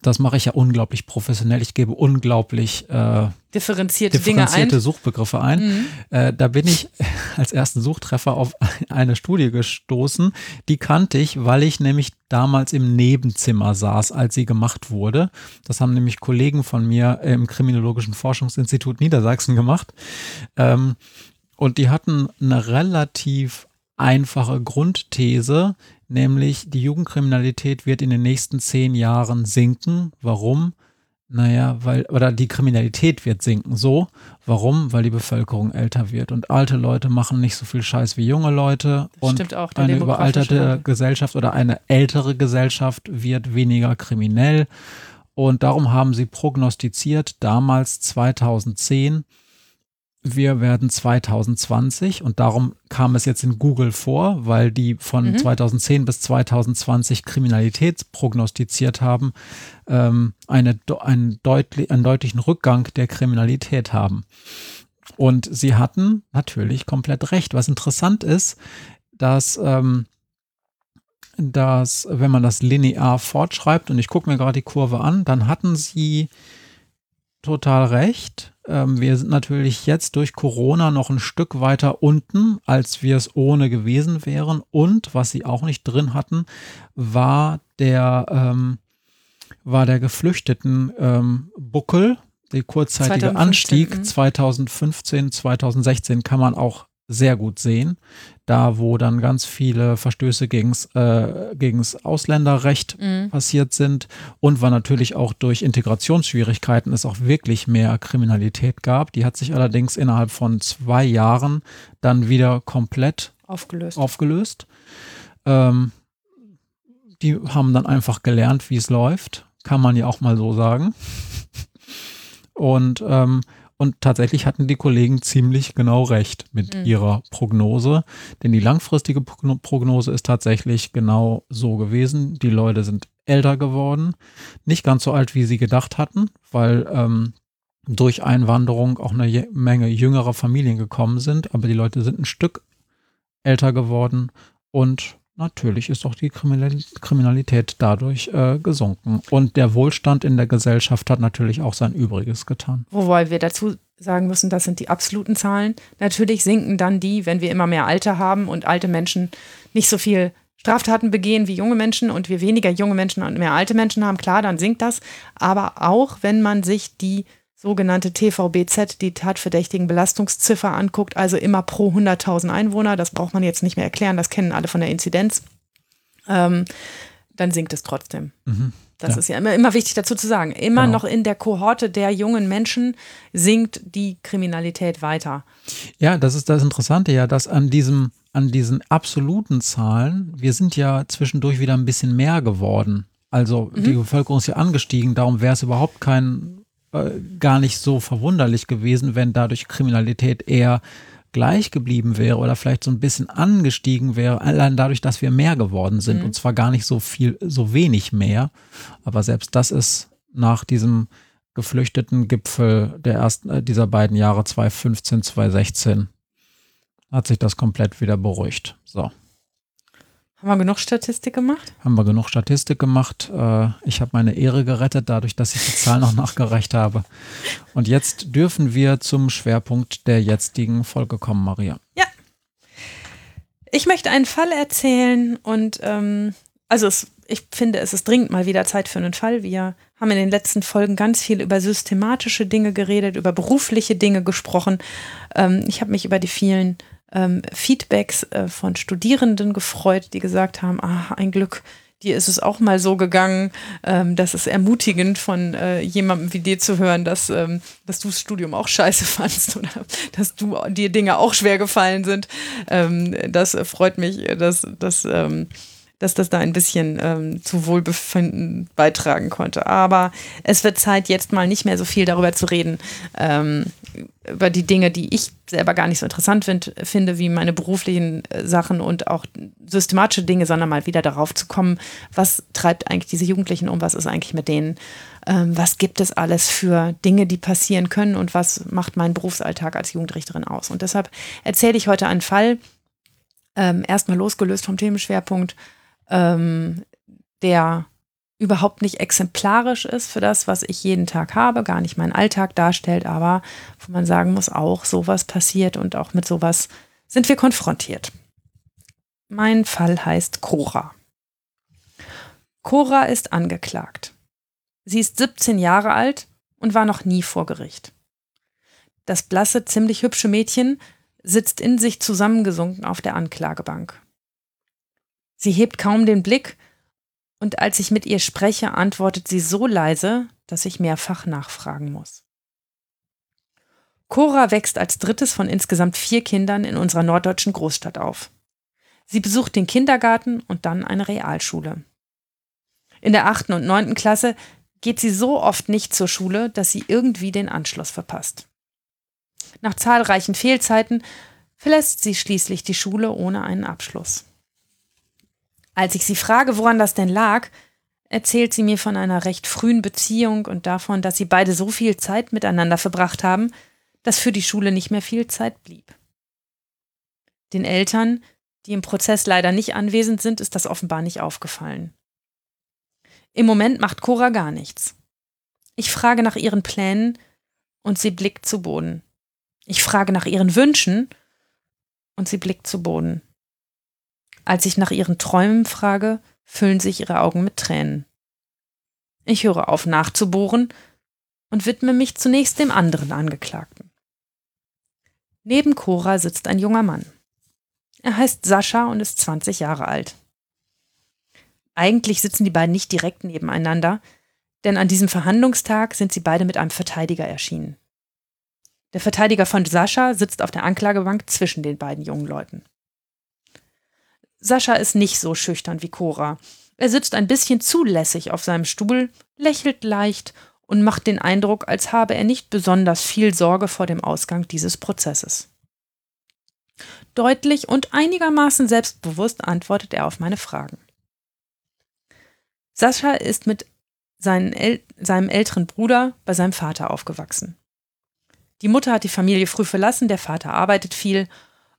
Das mache ich ja unglaublich professionell. Ich gebe unglaublich äh, differenzierte, differenzierte ein. Suchbegriffe ein. Mhm. Äh, da bin ich als ersten Suchtreffer auf eine Studie gestoßen. Die kannte ich, weil ich nämlich damals im Nebenzimmer saß, als sie gemacht wurde. Das haben nämlich Kollegen von mir im Kriminologischen Forschungsinstitut Niedersachsen gemacht. Ähm, und die hatten eine relativ einfache Grundthese, nämlich die Jugendkriminalität wird in den nächsten zehn Jahren sinken. Warum? Naja, weil, oder die Kriminalität wird sinken. So. Warum? Weil die Bevölkerung älter wird. Und alte Leute machen nicht so viel Scheiß wie junge Leute. Das und stimmt auch, eine überalterte Gesellschaft oder eine ältere Gesellschaft wird weniger kriminell. Und darum haben sie prognostiziert, damals 2010, wir werden 2020 und darum kam es jetzt in Google vor, weil die von mhm. 2010 bis 2020 Kriminalität prognostiziert haben, ähm, eine, einen, deutli einen deutlichen Rückgang der Kriminalität haben. Und sie hatten natürlich komplett recht. Was interessant ist, dass, ähm, dass wenn man das linear fortschreibt, und ich gucke mir gerade die Kurve an, dann hatten sie total recht ähm, wir sind natürlich jetzt durch Corona noch ein Stück weiter unten, als wir es ohne gewesen wären. Und was sie auch nicht drin hatten, war der, ähm, war der geflüchteten ähm, Buckel, der kurzzeitige 2015, Anstieg 2015, 2016 kann man auch sehr gut sehen. Da, wo dann ganz viele Verstöße gegens, äh, gegens Ausländerrecht mhm. passiert sind und war natürlich auch durch Integrationsschwierigkeiten es auch wirklich mehr Kriminalität gab. Die hat sich allerdings innerhalb von zwei Jahren dann wieder komplett aufgelöst. aufgelöst. Ähm, die haben dann einfach gelernt, wie es läuft. Kann man ja auch mal so sagen. Und ähm, und tatsächlich hatten die Kollegen ziemlich genau recht mit mhm. ihrer Prognose. Denn die langfristige Prognose ist tatsächlich genau so gewesen. Die Leute sind älter geworden. Nicht ganz so alt, wie sie gedacht hatten, weil ähm, durch Einwanderung auch eine Menge jüngerer Familien gekommen sind. Aber die Leute sind ein Stück älter geworden und natürlich ist auch die Kriminalität dadurch äh, gesunken. Und der Wohlstand in der Gesellschaft hat natürlich auch sein Übriges getan. Wobei wir dazu sagen müssen, das sind die absoluten Zahlen. Natürlich sinken dann die, wenn wir immer mehr Alte haben und alte Menschen nicht so viel Straftaten begehen wie junge Menschen und wir weniger junge Menschen und mehr alte Menschen haben, klar, dann sinkt das. Aber auch wenn man sich die sogenannte TVBZ, die tatverdächtigen Belastungsziffer anguckt, also immer pro 100.000 Einwohner, das braucht man jetzt nicht mehr erklären, das kennen alle von der Inzidenz, ähm, dann sinkt es trotzdem. Mhm. Das ja. ist ja immer, immer wichtig dazu zu sagen. Immer genau. noch in der Kohorte der jungen Menschen sinkt die Kriminalität weiter. Ja, das ist das Interessante ja, dass an diesem, an diesen absoluten Zahlen, wir sind ja zwischendurch wieder ein bisschen mehr geworden. Also mhm. die Bevölkerung ist ja angestiegen, darum wäre es überhaupt kein äh, gar nicht so verwunderlich gewesen, wenn dadurch Kriminalität eher gleich geblieben wäre oder vielleicht so ein bisschen angestiegen wäre, allein dadurch, dass wir mehr geworden sind. Mhm. Und zwar gar nicht so viel, so wenig mehr. Aber selbst das ist nach diesem geflüchteten Gipfel der ersten, äh, dieser beiden Jahre 2015, 2016 hat sich das komplett wieder beruhigt. So. Haben wir genug Statistik gemacht? Haben wir genug Statistik gemacht. Äh, Ich habe meine Ehre gerettet, dadurch, dass ich die Zahl noch nachgereicht habe. Und jetzt dürfen wir zum Schwerpunkt der jetzigen Folge kommen, Maria. Ich möchte einen Fall erzählen und ähm, also es, ich finde, es ist dringend mal wieder Zeit für einen Fall. Wir haben in den letzten Folgen ganz viel über systematische Dinge geredet, über berufliche Dinge gesprochen. Ähm, ich habe mich über die vielen ähm, Feedbacks äh, von Studierenden gefreut, die gesagt haben, ah, ein Glück, dir ist es auch mal so gegangen. Ähm, das ist ermutigend von äh, jemandem wie dir zu hören, dass, ähm, dass du das Studium auch scheiße fandst oder dass du dir Dinge auch schwer gefallen sind. Ähm, das äh, freut mich, dass, dass, ähm, dass das da ein bisschen ähm, zu Wohlbefinden beitragen konnte. Aber es wird Zeit, jetzt mal nicht mehr so viel darüber zu reden, ähm, über die Dinge, die ich selber gar nicht so interessant find, finde, wie meine beruflichen äh, Sachen und auch systematische Dinge, sondern mal wieder darauf zu kommen, was treibt eigentlich diese Jugendlichen um, was ist eigentlich mit denen, ähm, was gibt es alles für Dinge, die passieren können und was macht meinen Berufsalltag als Jugendrichterin aus. Und deshalb erzähle ich heute einen Fall, ähm, erstmal losgelöst vom Themenschwerpunkt, ähm, der überhaupt nicht exemplarisch ist für das, was ich jeden Tag habe, gar nicht meinen Alltag darstellt, aber wo man sagen muss, auch sowas passiert und auch mit sowas sind wir konfrontiert. Mein Fall heißt Cora. Cora ist angeklagt. Sie ist 17 Jahre alt und war noch nie vor Gericht. Das blasse, ziemlich hübsche Mädchen sitzt in sich zusammengesunken auf der Anklagebank. Sie hebt kaum den Blick, und als ich mit ihr spreche, antwortet sie so leise, dass ich mehrfach nachfragen muss. Cora wächst als drittes von insgesamt vier Kindern in unserer norddeutschen Großstadt auf. Sie besucht den Kindergarten und dann eine Realschule. In der achten und neunten Klasse geht sie so oft nicht zur Schule, dass sie irgendwie den Anschluss verpasst. Nach zahlreichen Fehlzeiten verlässt sie schließlich die Schule ohne einen Abschluss. Als ich sie frage, woran das denn lag, erzählt sie mir von einer recht frühen Beziehung und davon, dass sie beide so viel Zeit miteinander verbracht haben, dass für die Schule nicht mehr viel Zeit blieb. Den Eltern, die im Prozess leider nicht anwesend sind, ist das offenbar nicht aufgefallen. Im Moment macht Cora gar nichts. Ich frage nach ihren Plänen und sie blickt zu Boden. Ich frage nach ihren Wünschen und sie blickt zu Boden. Als ich nach ihren Träumen frage, füllen sich ihre Augen mit Tränen. Ich höre auf nachzubohren und widme mich zunächst dem anderen Angeklagten. Neben Cora sitzt ein junger Mann. Er heißt Sascha und ist 20 Jahre alt. Eigentlich sitzen die beiden nicht direkt nebeneinander, denn an diesem Verhandlungstag sind sie beide mit einem Verteidiger erschienen. Der Verteidiger von Sascha sitzt auf der Anklagebank zwischen den beiden jungen Leuten. Sascha ist nicht so schüchtern wie Cora. Er sitzt ein bisschen zulässig auf seinem Stuhl, lächelt leicht und macht den Eindruck, als habe er nicht besonders viel Sorge vor dem Ausgang dieses Prozesses. Deutlich und einigermaßen selbstbewusst antwortet er auf meine Fragen. Sascha ist mit El seinem älteren Bruder bei seinem Vater aufgewachsen. Die Mutter hat die Familie früh verlassen, der Vater arbeitet viel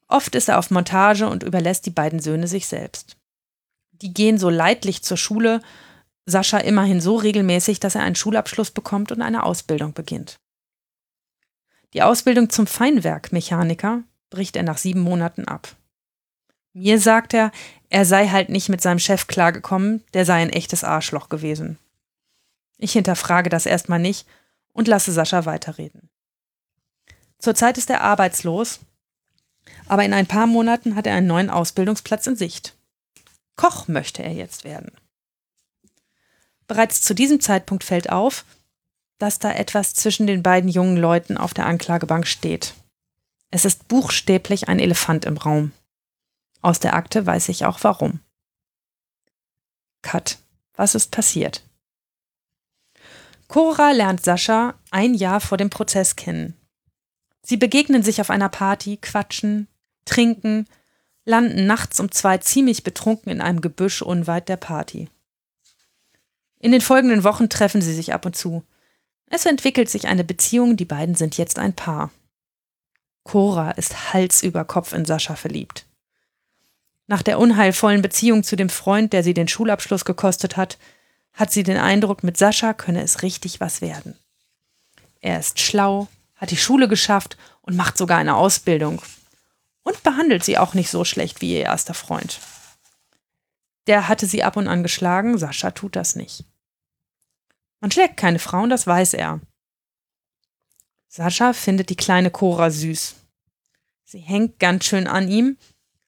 Oft ist er auf Montage und überlässt die beiden Söhne sich selbst. Die gehen so leidlich zur Schule, Sascha immerhin so regelmäßig, dass er einen Schulabschluss bekommt und eine Ausbildung beginnt. Die Ausbildung zum Feinwerkmechaniker bricht er nach sieben Monaten ab. Mir sagt er, er sei halt nicht mit seinem Chef klargekommen, der sei ein echtes Arschloch gewesen. Ich hinterfrage das erstmal nicht und lasse Sascha weiterreden. Zurzeit ist er arbeitslos aber in ein paar Monaten hat er einen neuen Ausbildungsplatz in Sicht. Koch möchte er jetzt werden. Bereits zu diesem Zeitpunkt fällt auf, dass da etwas zwischen den beiden jungen Leuten auf der Anklagebank steht. Es ist buchstäblich ein Elefant im Raum. Aus der Akte weiß ich auch warum. Cut. Was ist passiert? Cora lernt Sascha ein Jahr vor dem Prozess kennen. Sie begegnen sich auf einer Party, quatschen, trinken, landen nachts um zwei ziemlich betrunken in einem Gebüsch unweit der Party. In den folgenden Wochen treffen sie sich ab und zu. Es entwickelt sich eine Beziehung, die beiden sind jetzt ein Paar. Cora ist Hals über Kopf in Sascha verliebt. Nach der unheilvollen Beziehung zu dem Freund, der sie den Schulabschluss gekostet hat, hat sie den Eindruck, mit Sascha könne es richtig was werden. Er ist schlau, hat die Schule geschafft und macht sogar eine Ausbildung. Und behandelt sie auch nicht so schlecht wie ihr erster Freund. Der hatte sie ab und an geschlagen, Sascha tut das nicht. Man schlägt keine Frauen, das weiß er. Sascha findet die kleine Cora süß. Sie hängt ganz schön an ihm,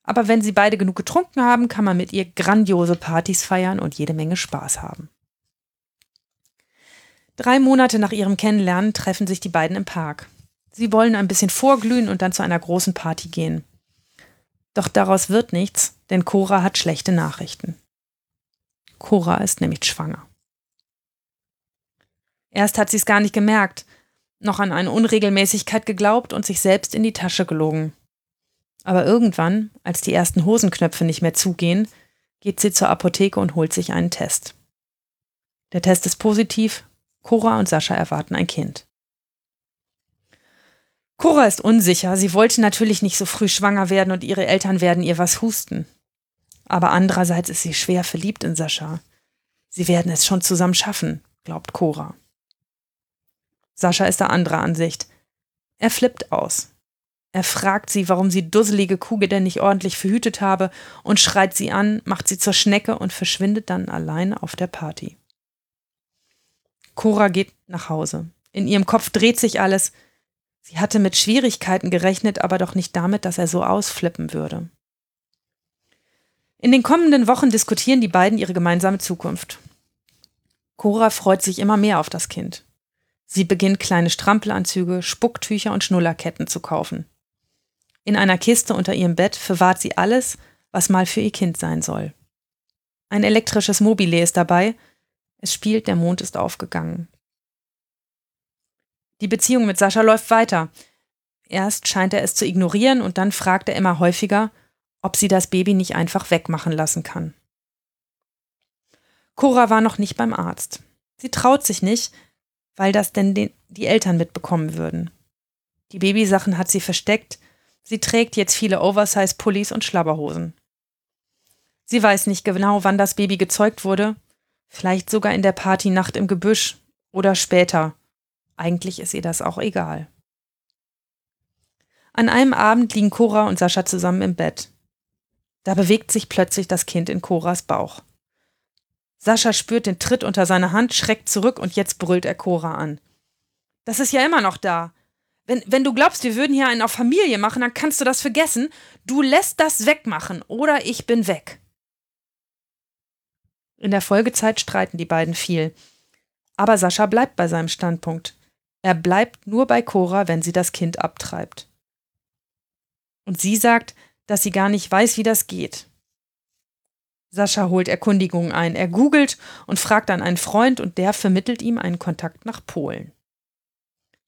aber wenn sie beide genug getrunken haben, kann man mit ihr grandiose Partys feiern und jede Menge Spaß haben. Drei Monate nach ihrem Kennenlernen treffen sich die beiden im Park. Sie wollen ein bisschen vorglühen und dann zu einer großen Party gehen. Doch daraus wird nichts, denn Cora hat schlechte Nachrichten. Cora ist nämlich schwanger. Erst hat sie es gar nicht gemerkt, noch an eine Unregelmäßigkeit geglaubt und sich selbst in die Tasche gelogen. Aber irgendwann, als die ersten Hosenknöpfe nicht mehr zugehen, geht sie zur Apotheke und holt sich einen Test. Der Test ist positiv, Cora und Sascha erwarten ein Kind. Cora ist unsicher, sie wollte natürlich nicht so früh schwanger werden und ihre Eltern werden ihr was husten. Aber andererseits ist sie schwer verliebt in Sascha. Sie werden es schon zusammen schaffen, glaubt Cora. Sascha ist der anderer Ansicht. Er flippt aus. Er fragt sie, warum sie dusselige Kugel denn nicht ordentlich verhütet habe und schreit sie an, macht sie zur Schnecke und verschwindet dann allein auf der Party. Cora geht nach Hause. In ihrem Kopf dreht sich alles. Sie hatte mit Schwierigkeiten gerechnet, aber doch nicht damit, dass er so ausflippen würde. In den kommenden Wochen diskutieren die beiden ihre gemeinsame Zukunft. Cora freut sich immer mehr auf das Kind. Sie beginnt kleine Strampelanzüge, Spucktücher und Schnullerketten zu kaufen. In einer Kiste unter ihrem Bett verwahrt sie alles, was mal für ihr Kind sein soll. Ein elektrisches Mobile ist dabei, es spielt, der Mond ist aufgegangen. Die Beziehung mit Sascha läuft weiter. Erst scheint er es zu ignorieren und dann fragt er immer häufiger, ob sie das Baby nicht einfach wegmachen lassen kann. Cora war noch nicht beim Arzt. Sie traut sich nicht, weil das denn den, die Eltern mitbekommen würden. Die Babysachen hat sie versteckt. Sie trägt jetzt viele Oversize-Pullis und Schlabberhosen. Sie weiß nicht genau, wann das Baby gezeugt wurde, Vielleicht sogar in der Partynacht im Gebüsch oder später. Eigentlich ist ihr das auch egal. An einem Abend liegen Cora und Sascha zusammen im Bett. Da bewegt sich plötzlich das Kind in Coras Bauch. Sascha spürt den Tritt unter seiner Hand, schreckt zurück und jetzt brüllt er Cora an. Das ist ja immer noch da. Wenn, wenn du glaubst, wir würden hier einen auf Familie machen, dann kannst du das vergessen. Du lässt das wegmachen oder ich bin weg. In der Folgezeit streiten die beiden viel. Aber Sascha bleibt bei seinem Standpunkt. Er bleibt nur bei Cora, wenn sie das Kind abtreibt. Und sie sagt, dass sie gar nicht weiß, wie das geht. Sascha holt Erkundigungen ein. Er googelt und fragt an einen Freund und der vermittelt ihm einen Kontakt nach Polen.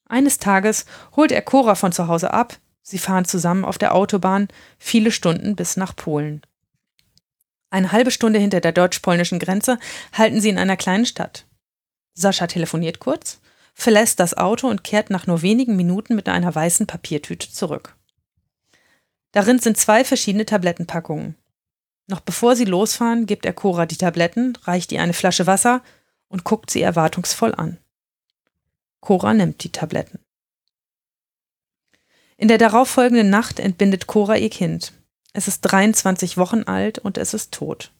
Eines Tages holt er Cora von zu Hause ab. Sie fahren zusammen auf der Autobahn viele Stunden bis nach Polen. Eine halbe Stunde hinter der deutsch-polnischen Grenze halten sie in einer kleinen Stadt. Sascha telefoniert kurz, verlässt das Auto und kehrt nach nur wenigen Minuten mit einer weißen Papiertüte zurück. Darin sind zwei verschiedene Tablettenpackungen. Noch bevor sie losfahren, gibt er Cora die Tabletten, reicht ihr eine Flasche Wasser und guckt sie erwartungsvoll an. Cora nimmt die Tabletten. In der darauffolgenden Nacht entbindet Cora ihr Kind. Es ist 23 Wochen alt und es ist tot.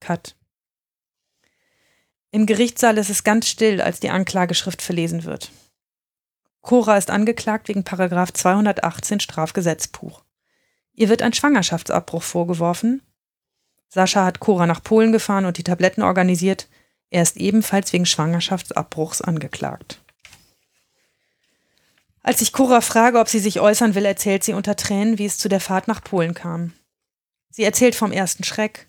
Cut. Im Gerichtssaal ist es ganz still, als die Anklageschrift verlesen wird. Cora ist angeklagt wegen Paragraf 218 Strafgesetzbuch. Ihr wird ein Schwangerschaftsabbruch vorgeworfen. Sascha hat Cora nach Polen gefahren und die Tabletten organisiert. Er ist ebenfalls wegen Schwangerschaftsabbruchs angeklagt. Als ich Cora frage, ob sie sich äußern will, erzählt sie unter Tränen, wie es zu der Fahrt nach Polen kam. Sie erzählt vom ersten Schreck,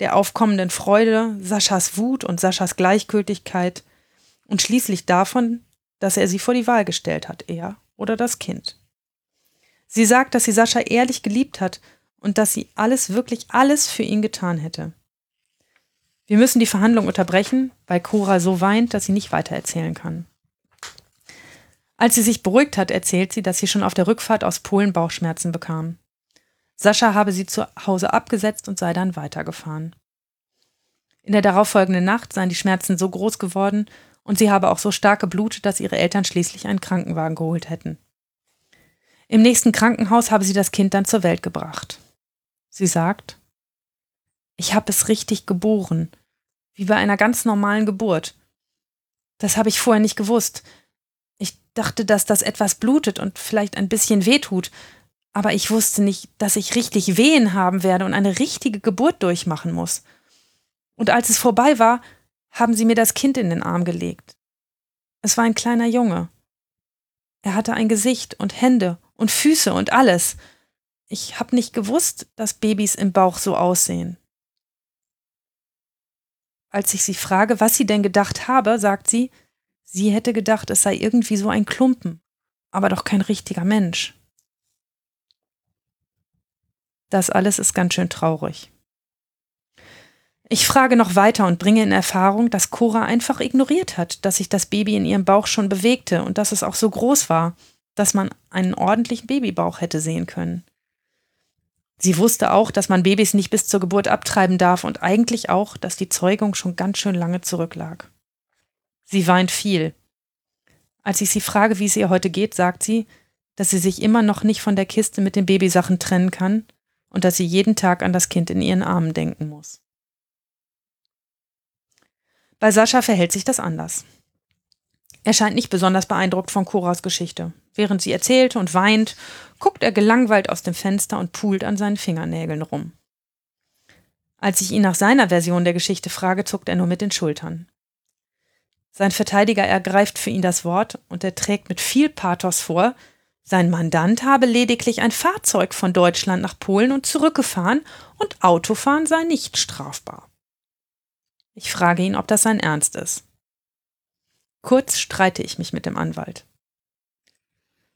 der aufkommenden Freude, Saschas Wut und Saschas Gleichgültigkeit und schließlich davon, dass er sie vor die Wahl gestellt hat, er oder das Kind. Sie sagt, dass sie Sascha ehrlich geliebt hat und dass sie alles, wirklich alles für ihn getan hätte. Wir müssen die Verhandlung unterbrechen, weil Cora so weint, dass sie nicht weitererzählen kann. Als sie sich beruhigt hat, erzählt sie, dass sie schon auf der Rückfahrt aus Polen Bauchschmerzen bekam. Sascha habe sie zu Hause abgesetzt und sei dann weitergefahren. In der darauffolgenden Nacht seien die Schmerzen so groß geworden und sie habe auch so stark geblutet, dass ihre Eltern schließlich einen Krankenwagen geholt hätten. Im nächsten Krankenhaus habe sie das Kind dann zur Welt gebracht. Sie sagt, ich habe es richtig geboren, wie bei einer ganz normalen Geburt. Das habe ich vorher nicht gewusst. Ich dachte, dass das etwas blutet und vielleicht ein bisschen wehtut, aber ich wusste nicht, dass ich richtig Wehen haben werde und eine richtige Geburt durchmachen muss. Und als es vorbei war, haben sie mir das Kind in den Arm gelegt. Es war ein kleiner Junge. Er hatte ein Gesicht und Hände und Füße und alles. Ich habe nicht gewusst, dass Babys im Bauch so aussehen. Als ich sie frage, was sie denn gedacht habe, sagt sie, sie hätte gedacht, es sei irgendwie so ein Klumpen, aber doch kein richtiger Mensch. Das alles ist ganz schön traurig. Ich frage noch weiter und bringe in Erfahrung, dass Cora einfach ignoriert hat, dass sich das Baby in ihrem Bauch schon bewegte und dass es auch so groß war, dass man einen ordentlichen Babybauch hätte sehen können. Sie wusste auch, dass man Babys nicht bis zur Geburt abtreiben darf und eigentlich auch, dass die Zeugung schon ganz schön lange zurücklag. Sie weint viel. Als ich sie frage, wie es ihr heute geht, sagt sie, dass sie sich immer noch nicht von der Kiste mit den Babysachen trennen kann und dass sie jeden Tag an das Kind in ihren Armen denken muss. Bei Sascha verhält sich das anders. Er scheint nicht besonders beeindruckt von Coras Geschichte. Während sie erzählt und weint, guckt er gelangweilt aus dem Fenster und pult an seinen Fingernägeln rum. Als ich ihn nach seiner Version der Geschichte frage, zuckt er nur mit den Schultern. Sein Verteidiger ergreift für ihn das Wort und er trägt mit viel Pathos vor, sein Mandant habe lediglich ein Fahrzeug von Deutschland nach Polen und zurückgefahren und Autofahren sei nicht strafbar. Ich frage ihn, ob das sein Ernst ist. Kurz streite ich mich mit dem Anwalt.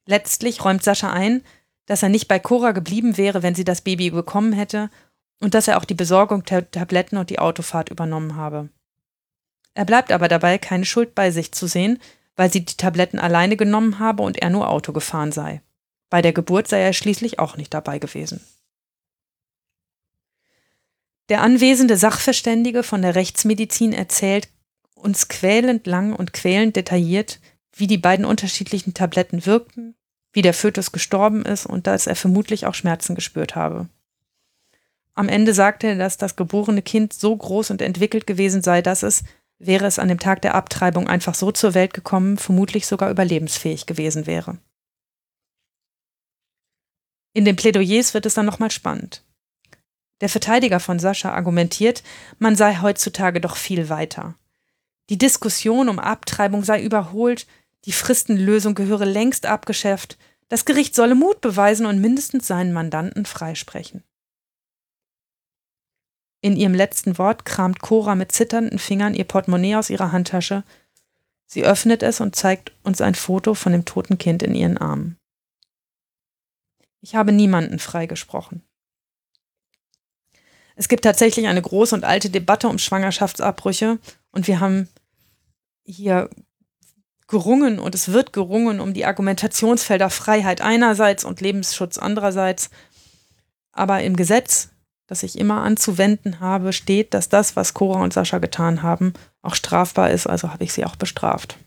Letztlich räumt Sascha ein, dass er nicht bei Cora geblieben wäre, wenn sie das Baby bekommen hätte und dass er auch die Besorgung der Tabletten und die Autofahrt übernommen habe. Er bleibt aber dabei, keine Schuld bei sich zu sehen, weil sie die Tabletten alleine genommen habe und er nur Auto gefahren sei. Bei der Geburt sei er schließlich auch nicht dabei gewesen. Der anwesende Sachverständige von der Rechtsmedizin erzählt uns quälend lang und quälend detailliert, wie die beiden unterschiedlichen Tabletten wirkten, wie der Fötus gestorben ist und dass er vermutlich auch Schmerzen gespürt habe. Am Ende sagte er, dass das geborene Kind so groß und entwickelt gewesen sei, dass es, wäre es an dem Tag der Abtreibung einfach so zur Welt gekommen, vermutlich sogar überlebensfähig gewesen wäre. In den Plädoyers wird es dann nochmal spannend. Der Verteidiger von Sascha argumentiert, man sei heutzutage doch viel weiter. Die Diskussion um Abtreibung sei überholt, die Fristenlösung gehöre längst abgeschafft, das Gericht solle Mut beweisen und mindestens seinen Mandanten freisprechen. In ihrem letzten Wort kramt Cora mit zitternden Fingern ihr Portemonnaie aus ihrer Handtasche. Sie öffnet es und zeigt uns ein Foto von dem toten Kind in ihren Armen. Ich habe niemanden freigesprochen. Es gibt tatsächlich eine große und alte Debatte um Schwangerschaftsabbrüche und wir haben hier gerungen und es wird gerungen um die Argumentationsfelder Freiheit einerseits und Lebensschutz andererseits. Aber im Gesetz, das ich immer anzuwenden habe, steht, dass das, was Cora und Sascha getan haben, auch strafbar ist, also habe ich sie auch bestraft.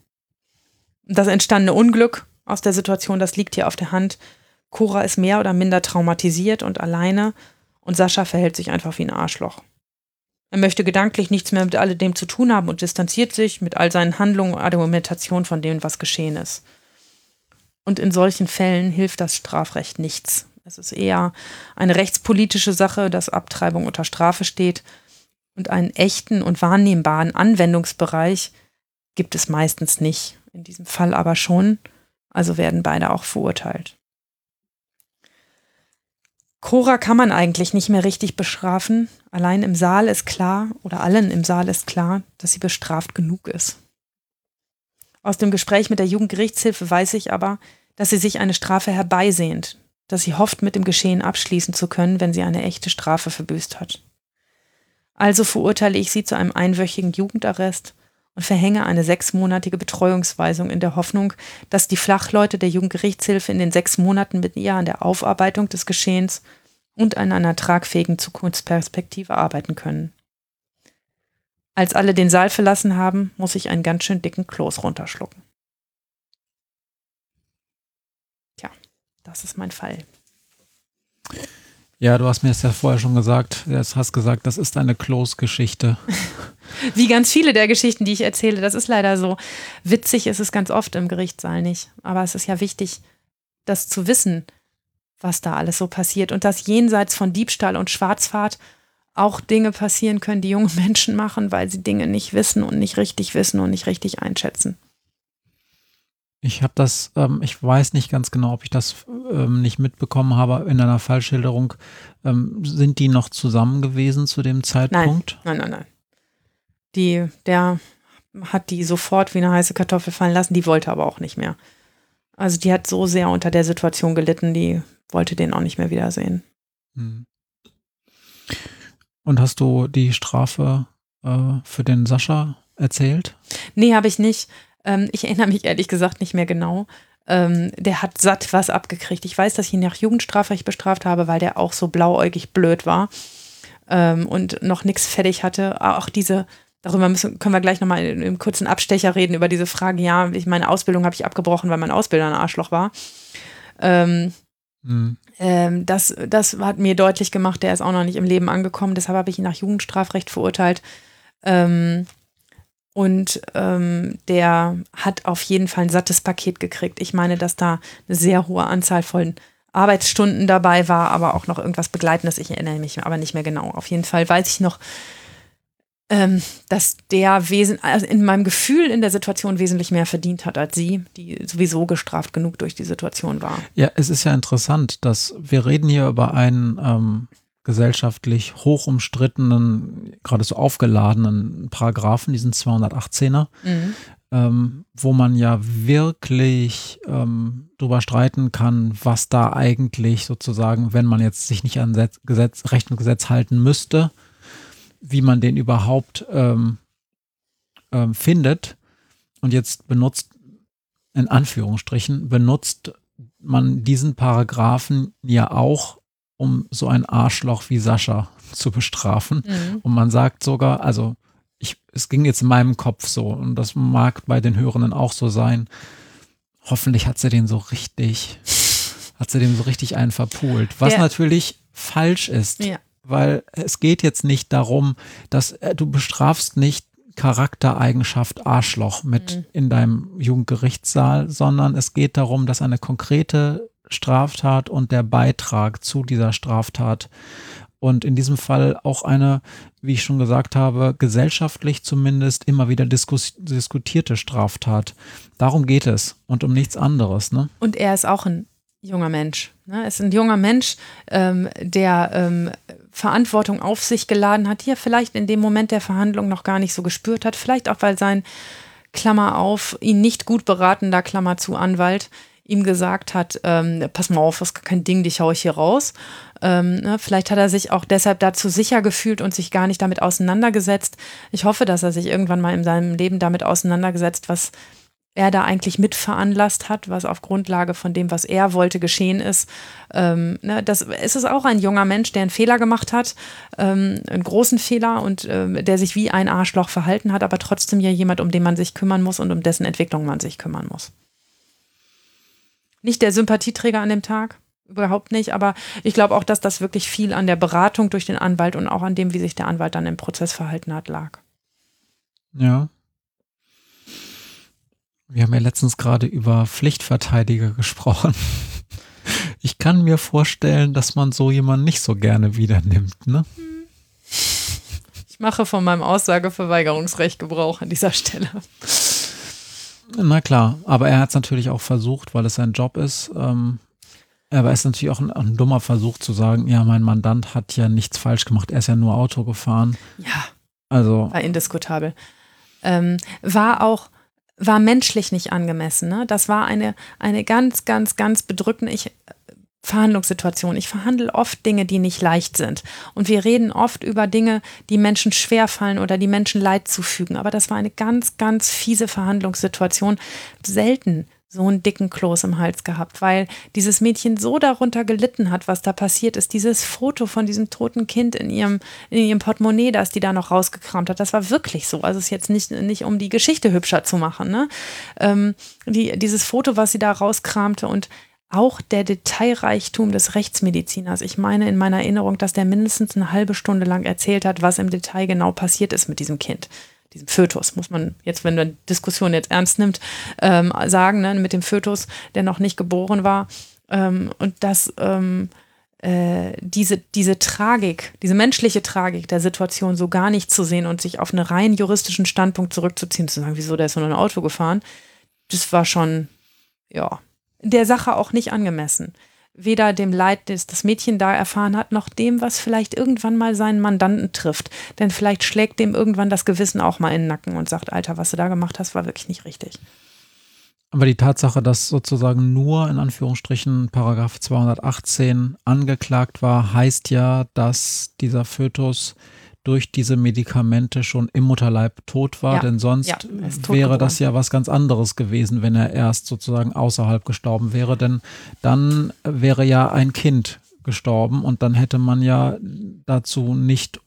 Das entstandene Unglück aus der Situation, das liegt hier auf der Hand. Cora ist mehr oder minder traumatisiert und alleine und Sascha verhält sich einfach wie ein Arschloch. Er möchte gedanklich nichts mehr mit alledem zu tun haben und distanziert sich mit all seinen Handlungen und Argumentationen von dem, was geschehen ist. Und in solchen Fällen hilft das Strafrecht nichts. Es ist eher eine rechtspolitische Sache, dass Abtreibung unter Strafe steht. Und einen echten und wahrnehmbaren Anwendungsbereich gibt es meistens nicht. In diesem Fall aber schon. Also werden beide auch verurteilt. Cora kann man eigentlich nicht mehr richtig bestrafen. Allein im Saal ist klar, oder allen im Saal ist klar, dass sie bestraft genug ist. Aus dem Gespräch mit der Jugendgerichtshilfe weiß ich aber, dass sie sich eine Strafe herbeisehnt, dass sie hofft, mit dem Geschehen abschließen zu können, wenn sie eine echte Strafe verbüßt hat. Also verurteile ich sie zu einem einwöchigen Jugendarrest und verhänge eine sechsmonatige Betreuungsweisung in der Hoffnung, dass die Flachleute der Jugendgerichtshilfe in den sechs Monaten mit ihr an der Aufarbeitung des Geschehens und an einer tragfähigen Zukunftsperspektive arbeiten können. Als alle den Saal verlassen haben, muss ich einen ganz schön dicken Kloß runterschlucken. Tja, das ist mein Fall. Ja, du hast mir es ja vorher schon gesagt. Du hast gesagt, das ist eine Kloß-Geschichte. Wie ganz viele der Geschichten, die ich erzähle. Das ist leider so. Witzig ist es ganz oft im Gerichtssaal nicht. Aber es ist ja wichtig, das zu wissen, was da alles so passiert. Und dass jenseits von Diebstahl und Schwarzfahrt auch Dinge passieren können, die junge Menschen machen, weil sie Dinge nicht wissen und nicht richtig wissen und nicht richtig einschätzen. Ich habe das, ähm, ich weiß nicht ganz genau, ob ich das ähm, nicht mitbekommen habe in einer Fallschilderung. Ähm, sind die noch zusammen gewesen zu dem Zeitpunkt? Nein, nein, nein, nein. Die, der hat die sofort wie eine heiße Kartoffel fallen lassen, die wollte aber auch nicht mehr. Also die hat so sehr unter der Situation gelitten, die wollte den auch nicht mehr wiedersehen. Hm. Und hast du die Strafe äh, für den Sascha erzählt? Nee, habe ich nicht. Ähm, ich erinnere mich ehrlich gesagt nicht mehr genau. Ähm, der hat satt was abgekriegt. Ich weiß, dass ich ihn nach Jugendstrafrecht bestraft habe, weil der auch so blauäugig blöd war ähm, und noch nichts fertig hatte. Auch diese, darüber müssen, können wir gleich nochmal im kurzen Abstecher reden, über diese Frage, ja, ich, meine Ausbildung habe ich abgebrochen, weil mein Ausbilder ein Arschloch war. Ähm, mhm. das, das hat mir deutlich gemacht, der ist auch noch nicht im Leben angekommen, deshalb habe ich ihn nach Jugendstrafrecht verurteilt. Ähm, und ähm, der hat auf jeden Fall ein sattes Paket gekriegt. Ich meine, dass da eine sehr hohe Anzahl von Arbeitsstunden dabei war, aber auch noch irgendwas Begleitendes. Ich erinnere mich aber nicht mehr genau. Auf jeden Fall weiß ich noch, ähm, dass der Wesen, also in meinem Gefühl in der Situation wesentlich mehr verdient hat als sie, die sowieso gestraft genug durch die Situation war. Ja, es ist ja interessant, dass wir reden hier über einen ähm, gesellschaftlich hoch umstrittenen, gerade so aufgeladenen Paragraphen, diesen 218er, mhm. ähm, wo man ja wirklich ähm, drüber streiten kann, was da eigentlich sozusagen, wenn man jetzt sich nicht an Gesetz, Recht und Gesetz halten müsste, wie man den überhaupt ähm, ähm findet. Und jetzt benutzt, in Anführungsstrichen, benutzt man diesen Paragraphen ja auch um so ein Arschloch wie Sascha zu bestrafen. Mhm. Und man sagt sogar, also ich, es ging jetzt in meinem Kopf so und das mag bei den Hörenden auch so sein. Hoffentlich hat sie den so richtig, hat sie dem so richtig einen verpult. Was ja. natürlich falsch ist, ja. weil es geht jetzt nicht darum, dass äh, du bestrafst nicht Charaktereigenschaft Arschloch mit mhm. in deinem Jugendgerichtssaal, sondern es geht darum, dass eine konkrete Straftat und der Beitrag zu dieser Straftat. Und in diesem Fall auch eine, wie ich schon gesagt habe, gesellschaftlich zumindest immer wieder diskutierte Straftat. Darum geht es und um nichts anderes. Ne? Und er ist auch ein junger Mensch. Ne? Er ist ein junger Mensch, ähm, der ähm, Verantwortung auf sich geladen hat, die er vielleicht in dem Moment der Verhandlung noch gar nicht so gespürt hat. Vielleicht auch, weil sein Klammer auf, ihn nicht gut beratender Klammer zu Anwalt ihm gesagt hat, ähm, pass mal auf, das ist kein Ding, dich haue ich hier raus. Ähm, ne, vielleicht hat er sich auch deshalb dazu sicher gefühlt und sich gar nicht damit auseinandergesetzt. Ich hoffe, dass er sich irgendwann mal in seinem Leben damit auseinandergesetzt, was er da eigentlich mit veranlasst hat, was auf Grundlage von dem, was er wollte, geschehen ist. Ähm, ne, das es ist auch ein junger Mensch, der einen Fehler gemacht hat, ähm, einen großen Fehler und ähm, der sich wie ein Arschloch verhalten hat, aber trotzdem ja jemand, um den man sich kümmern muss und um dessen Entwicklung man sich kümmern muss nicht der Sympathieträger an dem Tag. Überhaupt nicht, aber ich glaube auch, dass das wirklich viel an der Beratung durch den Anwalt und auch an dem, wie sich der Anwalt dann im Prozess verhalten hat, lag. Ja. Wir haben ja letztens gerade über Pflichtverteidiger gesprochen. Ich kann mir vorstellen, dass man so jemanden nicht so gerne wieder nimmt, ne? Ich mache von meinem Aussageverweigerungsrecht Gebrauch an dieser Stelle. Na klar, aber er hat es natürlich auch versucht, weil es sein Job ist. Ähm, aber es ist natürlich auch ein, ein, dummer Versuch zu sagen, ja, mein Mandant hat ja nichts falsch gemacht, er ist ja nur Auto gefahren. Ja. Also. War indiskutabel. Ähm, war auch war menschlich nicht angemessen. Ne? Das war eine, eine ganz, ganz, ganz bedrückende ich, Verhandlungssituation. Ich verhandle oft Dinge, die nicht leicht sind. Und wir reden oft über Dinge, die Menschen schwerfallen oder die Menschen Leid zufügen. Aber das war eine ganz, ganz fiese Verhandlungssituation. Selten so einen dicken Kloß im Hals gehabt, weil dieses Mädchen so darunter gelitten hat, was da passiert ist. Dieses Foto von diesem toten Kind in ihrem, in ihrem Portemonnaie, das die da noch rausgekramt hat, das war wirklich so. Also es ist jetzt nicht, nicht um die Geschichte hübscher zu machen. Ne? Ähm, die, dieses Foto, was sie da rauskramte und auch der Detailreichtum des Rechtsmediziners. Ich meine in meiner Erinnerung, dass der mindestens eine halbe Stunde lang erzählt hat, was im Detail genau passiert ist mit diesem Kind diesem Fötus, muss man jetzt, wenn man Diskussion jetzt ernst nimmt, ähm, sagen, ne, mit dem Fötus, der noch nicht geboren war. Ähm, und dass ähm, äh, diese, diese Tragik, diese menschliche Tragik der Situation so gar nicht zu sehen und sich auf einen rein juristischen Standpunkt zurückzuziehen, zu sagen, wieso, der ist nur ein Auto gefahren, das war schon, ja, der Sache auch nicht angemessen weder dem Leid, das das Mädchen da erfahren hat, noch dem, was vielleicht irgendwann mal seinen Mandanten trifft. Denn vielleicht schlägt dem irgendwann das Gewissen auch mal in den Nacken und sagt, Alter, was du da gemacht hast, war wirklich nicht richtig. Aber die Tatsache, dass sozusagen nur in Anführungsstrichen Paragraph 218 angeklagt war, heißt ja, dass dieser Fötus durch diese Medikamente schon im Mutterleib tot war, ja, denn sonst ja, wäre das ja was ganz anderes gewesen, wenn er erst sozusagen außerhalb gestorben wäre, denn dann wäre ja ein Kind gestorben und dann hätte man ja dazu nicht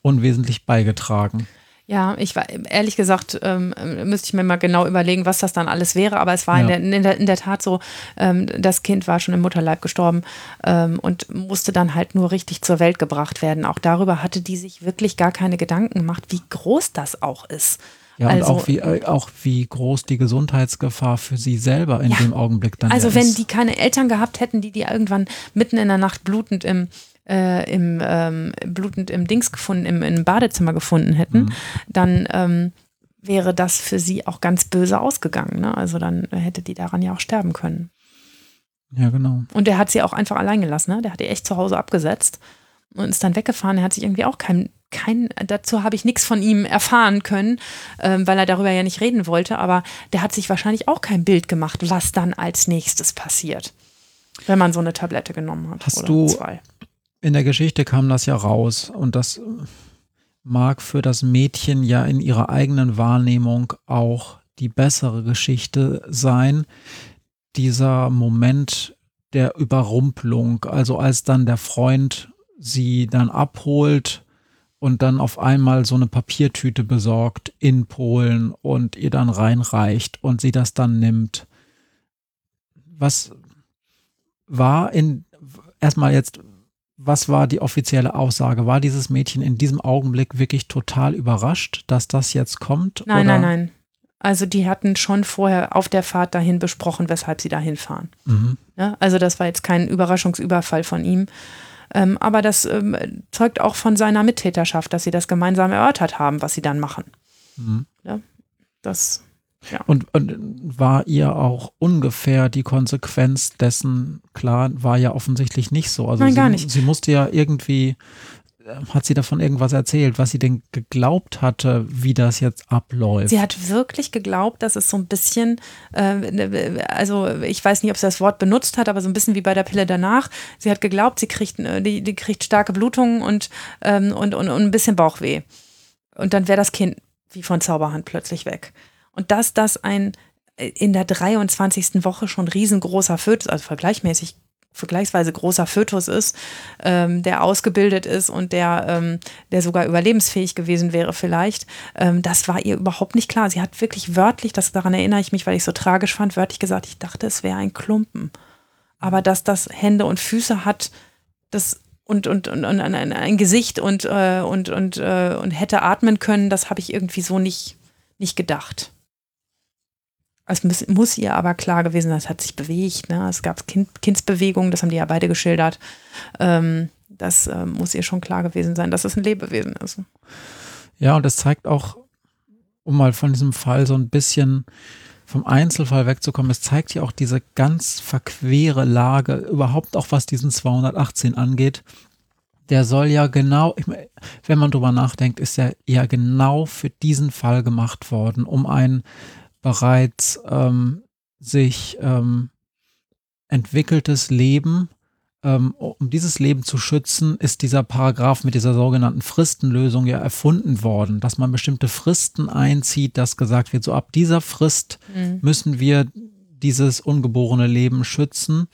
unwesentlich beigetragen. Ja, ich war ehrlich gesagt, ähm, müsste ich mir mal genau überlegen, was das dann alles wäre. Aber es war ja. in, der, in, der, in, der, Tat so, ähm, das Kind war schon im Mutterleib gestorben ähm, und musste dann halt nur richtig zur Welt gebracht werden. Auch darüber hatte die sich wirklich gar keine Gedanken gemacht, wie groß das auch ist. Ja, also, und auch wie, äh, auch wie groß die Gesundheitsgefahr für sie selber in ja, dem Augenblick dann also ist. Also wenn die keine Eltern gehabt hätten, die die irgendwann mitten in der Nacht blutend im äh, im ähm, blutend im Dings gefunden, im, im Badezimmer gefunden hätten, mhm. dann ähm, wäre das für sie auch ganz böse ausgegangen. Ne? Also dann hätte die daran ja auch sterben können. Ja, genau. Und der hat sie auch einfach allein gelassen. Ne? Der hat die echt zu Hause abgesetzt und ist dann weggefahren. Er hat sich irgendwie auch kein, kein dazu habe ich nichts von ihm erfahren können, ähm, weil er darüber ja nicht reden wollte. Aber der hat sich wahrscheinlich auch kein Bild gemacht, was dann als nächstes passiert, wenn man so eine Tablette genommen hat. Hast du zwei in der Geschichte kam das ja raus und das mag für das Mädchen ja in ihrer eigenen Wahrnehmung auch die bessere Geschichte sein. Dieser Moment der Überrumpelung, also als dann der Freund sie dann abholt und dann auf einmal so eine Papiertüte besorgt in Polen und ihr dann reinreicht und sie das dann nimmt. Was war in erstmal jetzt was war die offizielle Aussage? War dieses Mädchen in diesem Augenblick wirklich total überrascht, dass das jetzt kommt? Nein, oder? nein, nein. Also die hatten schon vorher auf der Fahrt dahin besprochen, weshalb sie dahin fahren. Mhm. Ja, also das war jetzt kein Überraschungsüberfall von ihm. Ähm, aber das ähm, zeugt auch von seiner Mittäterschaft, dass sie das gemeinsam erörtert haben, was sie dann machen. Mhm. Ja, das ja. Und, und, war ihr auch ungefähr die Konsequenz dessen klar, war ja offensichtlich nicht so. Also Nein, sie, gar nicht. Sie musste ja irgendwie, äh, hat sie davon irgendwas erzählt, was sie denn geglaubt hatte, wie das jetzt abläuft? Sie hat wirklich geglaubt, dass es so ein bisschen, äh, also ich weiß nicht, ob sie das Wort benutzt hat, aber so ein bisschen wie bei der Pille danach. Sie hat geglaubt, sie kriegt, äh, die, die kriegt starke Blutungen und, ähm, und, und, und ein bisschen Bauchweh. Und dann wäre das Kind wie von Zauberhand plötzlich weg. Und dass das ein äh, in der 23. Woche schon riesengroßer Fötus, also vergleichmäßig vergleichsweise großer Fötus ist, ähm, der ausgebildet ist und der, ähm, der sogar überlebensfähig gewesen wäre vielleicht. Ähm, das war ihr überhaupt nicht klar. Sie hat wirklich wörtlich, das daran erinnere ich mich, weil ich so tragisch fand, wörtlich gesagt, ich dachte, es wäre ein Klumpen. Aber dass das Hände und Füße hat, das und, und, und, und ein, ein Gesicht und, äh, und, und, äh, und hätte atmen können, das habe ich irgendwie so nicht, nicht gedacht. Es muss, muss, ihr aber klar gewesen sein, es hat sich bewegt. Ne? Es gab kind, Kindsbewegungen, das haben die ja beide geschildert. Ähm, das äh, muss ihr schon klar gewesen sein, dass es ein Lebewesen ist. Ja, und das zeigt auch, um mal von diesem Fall so ein bisschen vom Einzelfall wegzukommen, es zeigt ja auch diese ganz verquere Lage, überhaupt auch was diesen 218 angeht. Der soll ja genau, ich mein, wenn man drüber nachdenkt, ist er ja genau für diesen Fall gemacht worden, um einen bereits ähm, sich ähm, entwickeltes Leben ähm, um dieses Leben zu schützen, ist dieser Paragraph mit dieser sogenannten Fristenlösung ja erfunden worden, dass man bestimmte Fristen einzieht, dass gesagt wird, so ab dieser Frist mhm. müssen wir dieses ungeborene Leben schützen,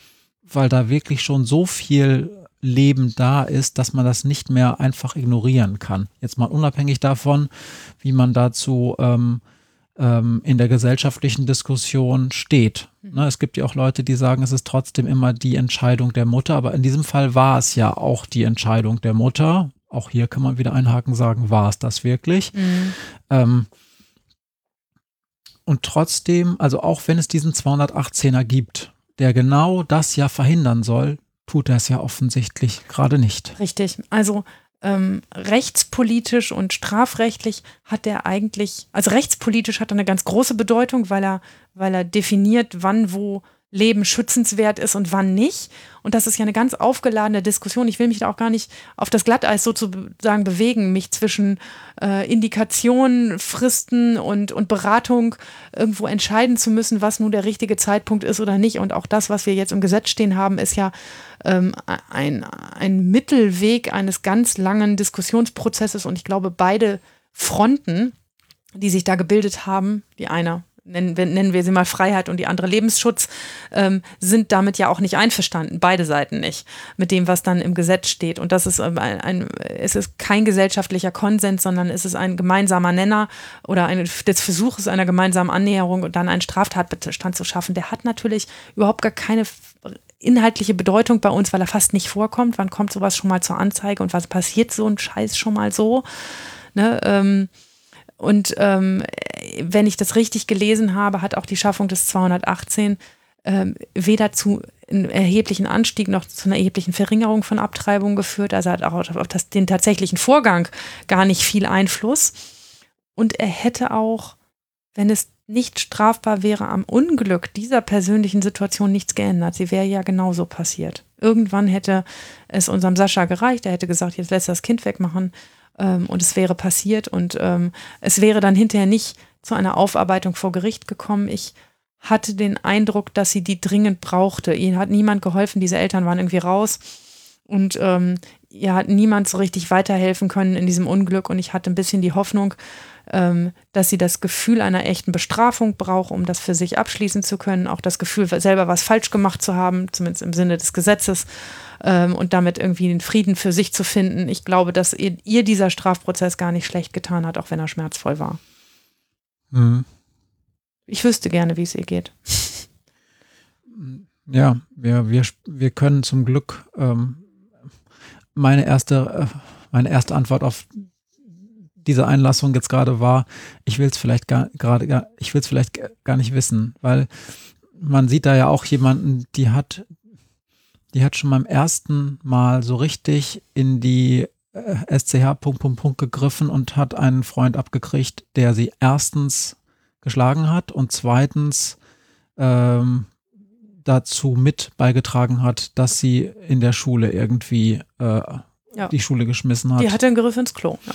weil da wirklich schon so viel Leben da ist, dass man das nicht mehr einfach ignorieren kann. Jetzt mal unabhängig davon, wie man dazu ähm, ähm, in der gesellschaftlichen Diskussion steht. Mhm. Ne, es gibt ja auch Leute, die sagen, es ist trotzdem immer die Entscheidung der Mutter, aber in diesem Fall war es ja auch die Entscheidung der Mutter. Auch hier kann man wieder einhaken, sagen, war es das wirklich? Mhm. Ähm, und trotzdem, also auch wenn es diesen 218er gibt, der genau das ja verhindern soll, tut er es ja offensichtlich gerade nicht. Richtig. Also ähm, rechtspolitisch und strafrechtlich hat er eigentlich, also rechtspolitisch hat er eine ganz große Bedeutung, weil er, weil er definiert, wann wo Leben schützenswert ist und wann nicht. Und das ist ja eine ganz aufgeladene Diskussion. Ich will mich da auch gar nicht auf das Glatteis sozusagen bewegen, mich zwischen äh, Indikationen, Fristen und, und Beratung irgendwo entscheiden zu müssen, was nun der richtige Zeitpunkt ist oder nicht. Und auch das, was wir jetzt im Gesetz stehen haben, ist ja ähm, ein, ein Mittelweg eines ganz langen Diskussionsprozesses. Und ich glaube, beide Fronten, die sich da gebildet haben, die eine nennen wir, nennen wir sie mal Freiheit und die andere Lebensschutz, ähm, sind damit ja auch nicht einverstanden, beide Seiten nicht, mit dem, was dann im Gesetz steht. Und das ist ähm, ein, ein es ist kein gesellschaftlicher Konsens, sondern es ist ein gemeinsamer Nenner oder ein, des Versuches einer gemeinsamen Annäherung und dann einen Straftatbestand zu schaffen. Der hat natürlich überhaupt gar keine inhaltliche Bedeutung bei uns, weil er fast nicht vorkommt. Wann kommt sowas schon mal zur Anzeige und was passiert so ein Scheiß schon mal so? Ne, ähm, und ähm, wenn ich das richtig gelesen habe, hat auch die Schaffung des 218 ähm, weder zu einem erheblichen Anstieg noch zu einer erheblichen Verringerung von Abtreibungen geführt. Also hat auch auf das, den tatsächlichen Vorgang gar nicht viel Einfluss. Und er hätte auch, wenn es nicht strafbar wäre, am Unglück dieser persönlichen Situation nichts geändert. Sie wäre ja genauso passiert. Irgendwann hätte es unserem Sascha gereicht. Er hätte gesagt, jetzt lässt das Kind wegmachen ähm, und es wäre passiert und ähm, es wäre dann hinterher nicht zu einer Aufarbeitung vor Gericht gekommen. Ich hatte den Eindruck, dass sie die dringend brauchte. Ihnen hat niemand geholfen, diese Eltern waren irgendwie raus und ähm, ihr hat niemand so richtig weiterhelfen können in diesem Unglück und ich hatte ein bisschen die Hoffnung, dass sie das Gefühl einer echten Bestrafung braucht, um das für sich abschließen zu können, auch das Gefühl, selber was falsch gemacht zu haben, zumindest im Sinne des Gesetzes ähm, und damit irgendwie den Frieden für sich zu finden. Ich glaube, dass ihr, ihr dieser Strafprozess gar nicht schlecht getan hat, auch wenn er schmerzvoll war. Mhm. Ich wüsste gerne, wie es ihr geht. Ja, wir, wir, wir können zum Glück ähm, meine erste, äh, meine erste Antwort auf diese Einlassung jetzt gerade war, ich will es vielleicht gar gerade, ich will es vielleicht gar nicht wissen, weil man sieht da ja auch jemanden, die hat, die hat schon beim ersten Mal so richtig in die äh, SCH Punkt, Punkt, Punkt gegriffen und hat einen Freund abgekriegt, der sie erstens geschlagen hat und zweitens ähm, dazu mit beigetragen hat, dass sie in der Schule irgendwie äh, ja. die Schule geschmissen hat. Die hatte einen Griff ins Klo. Ja.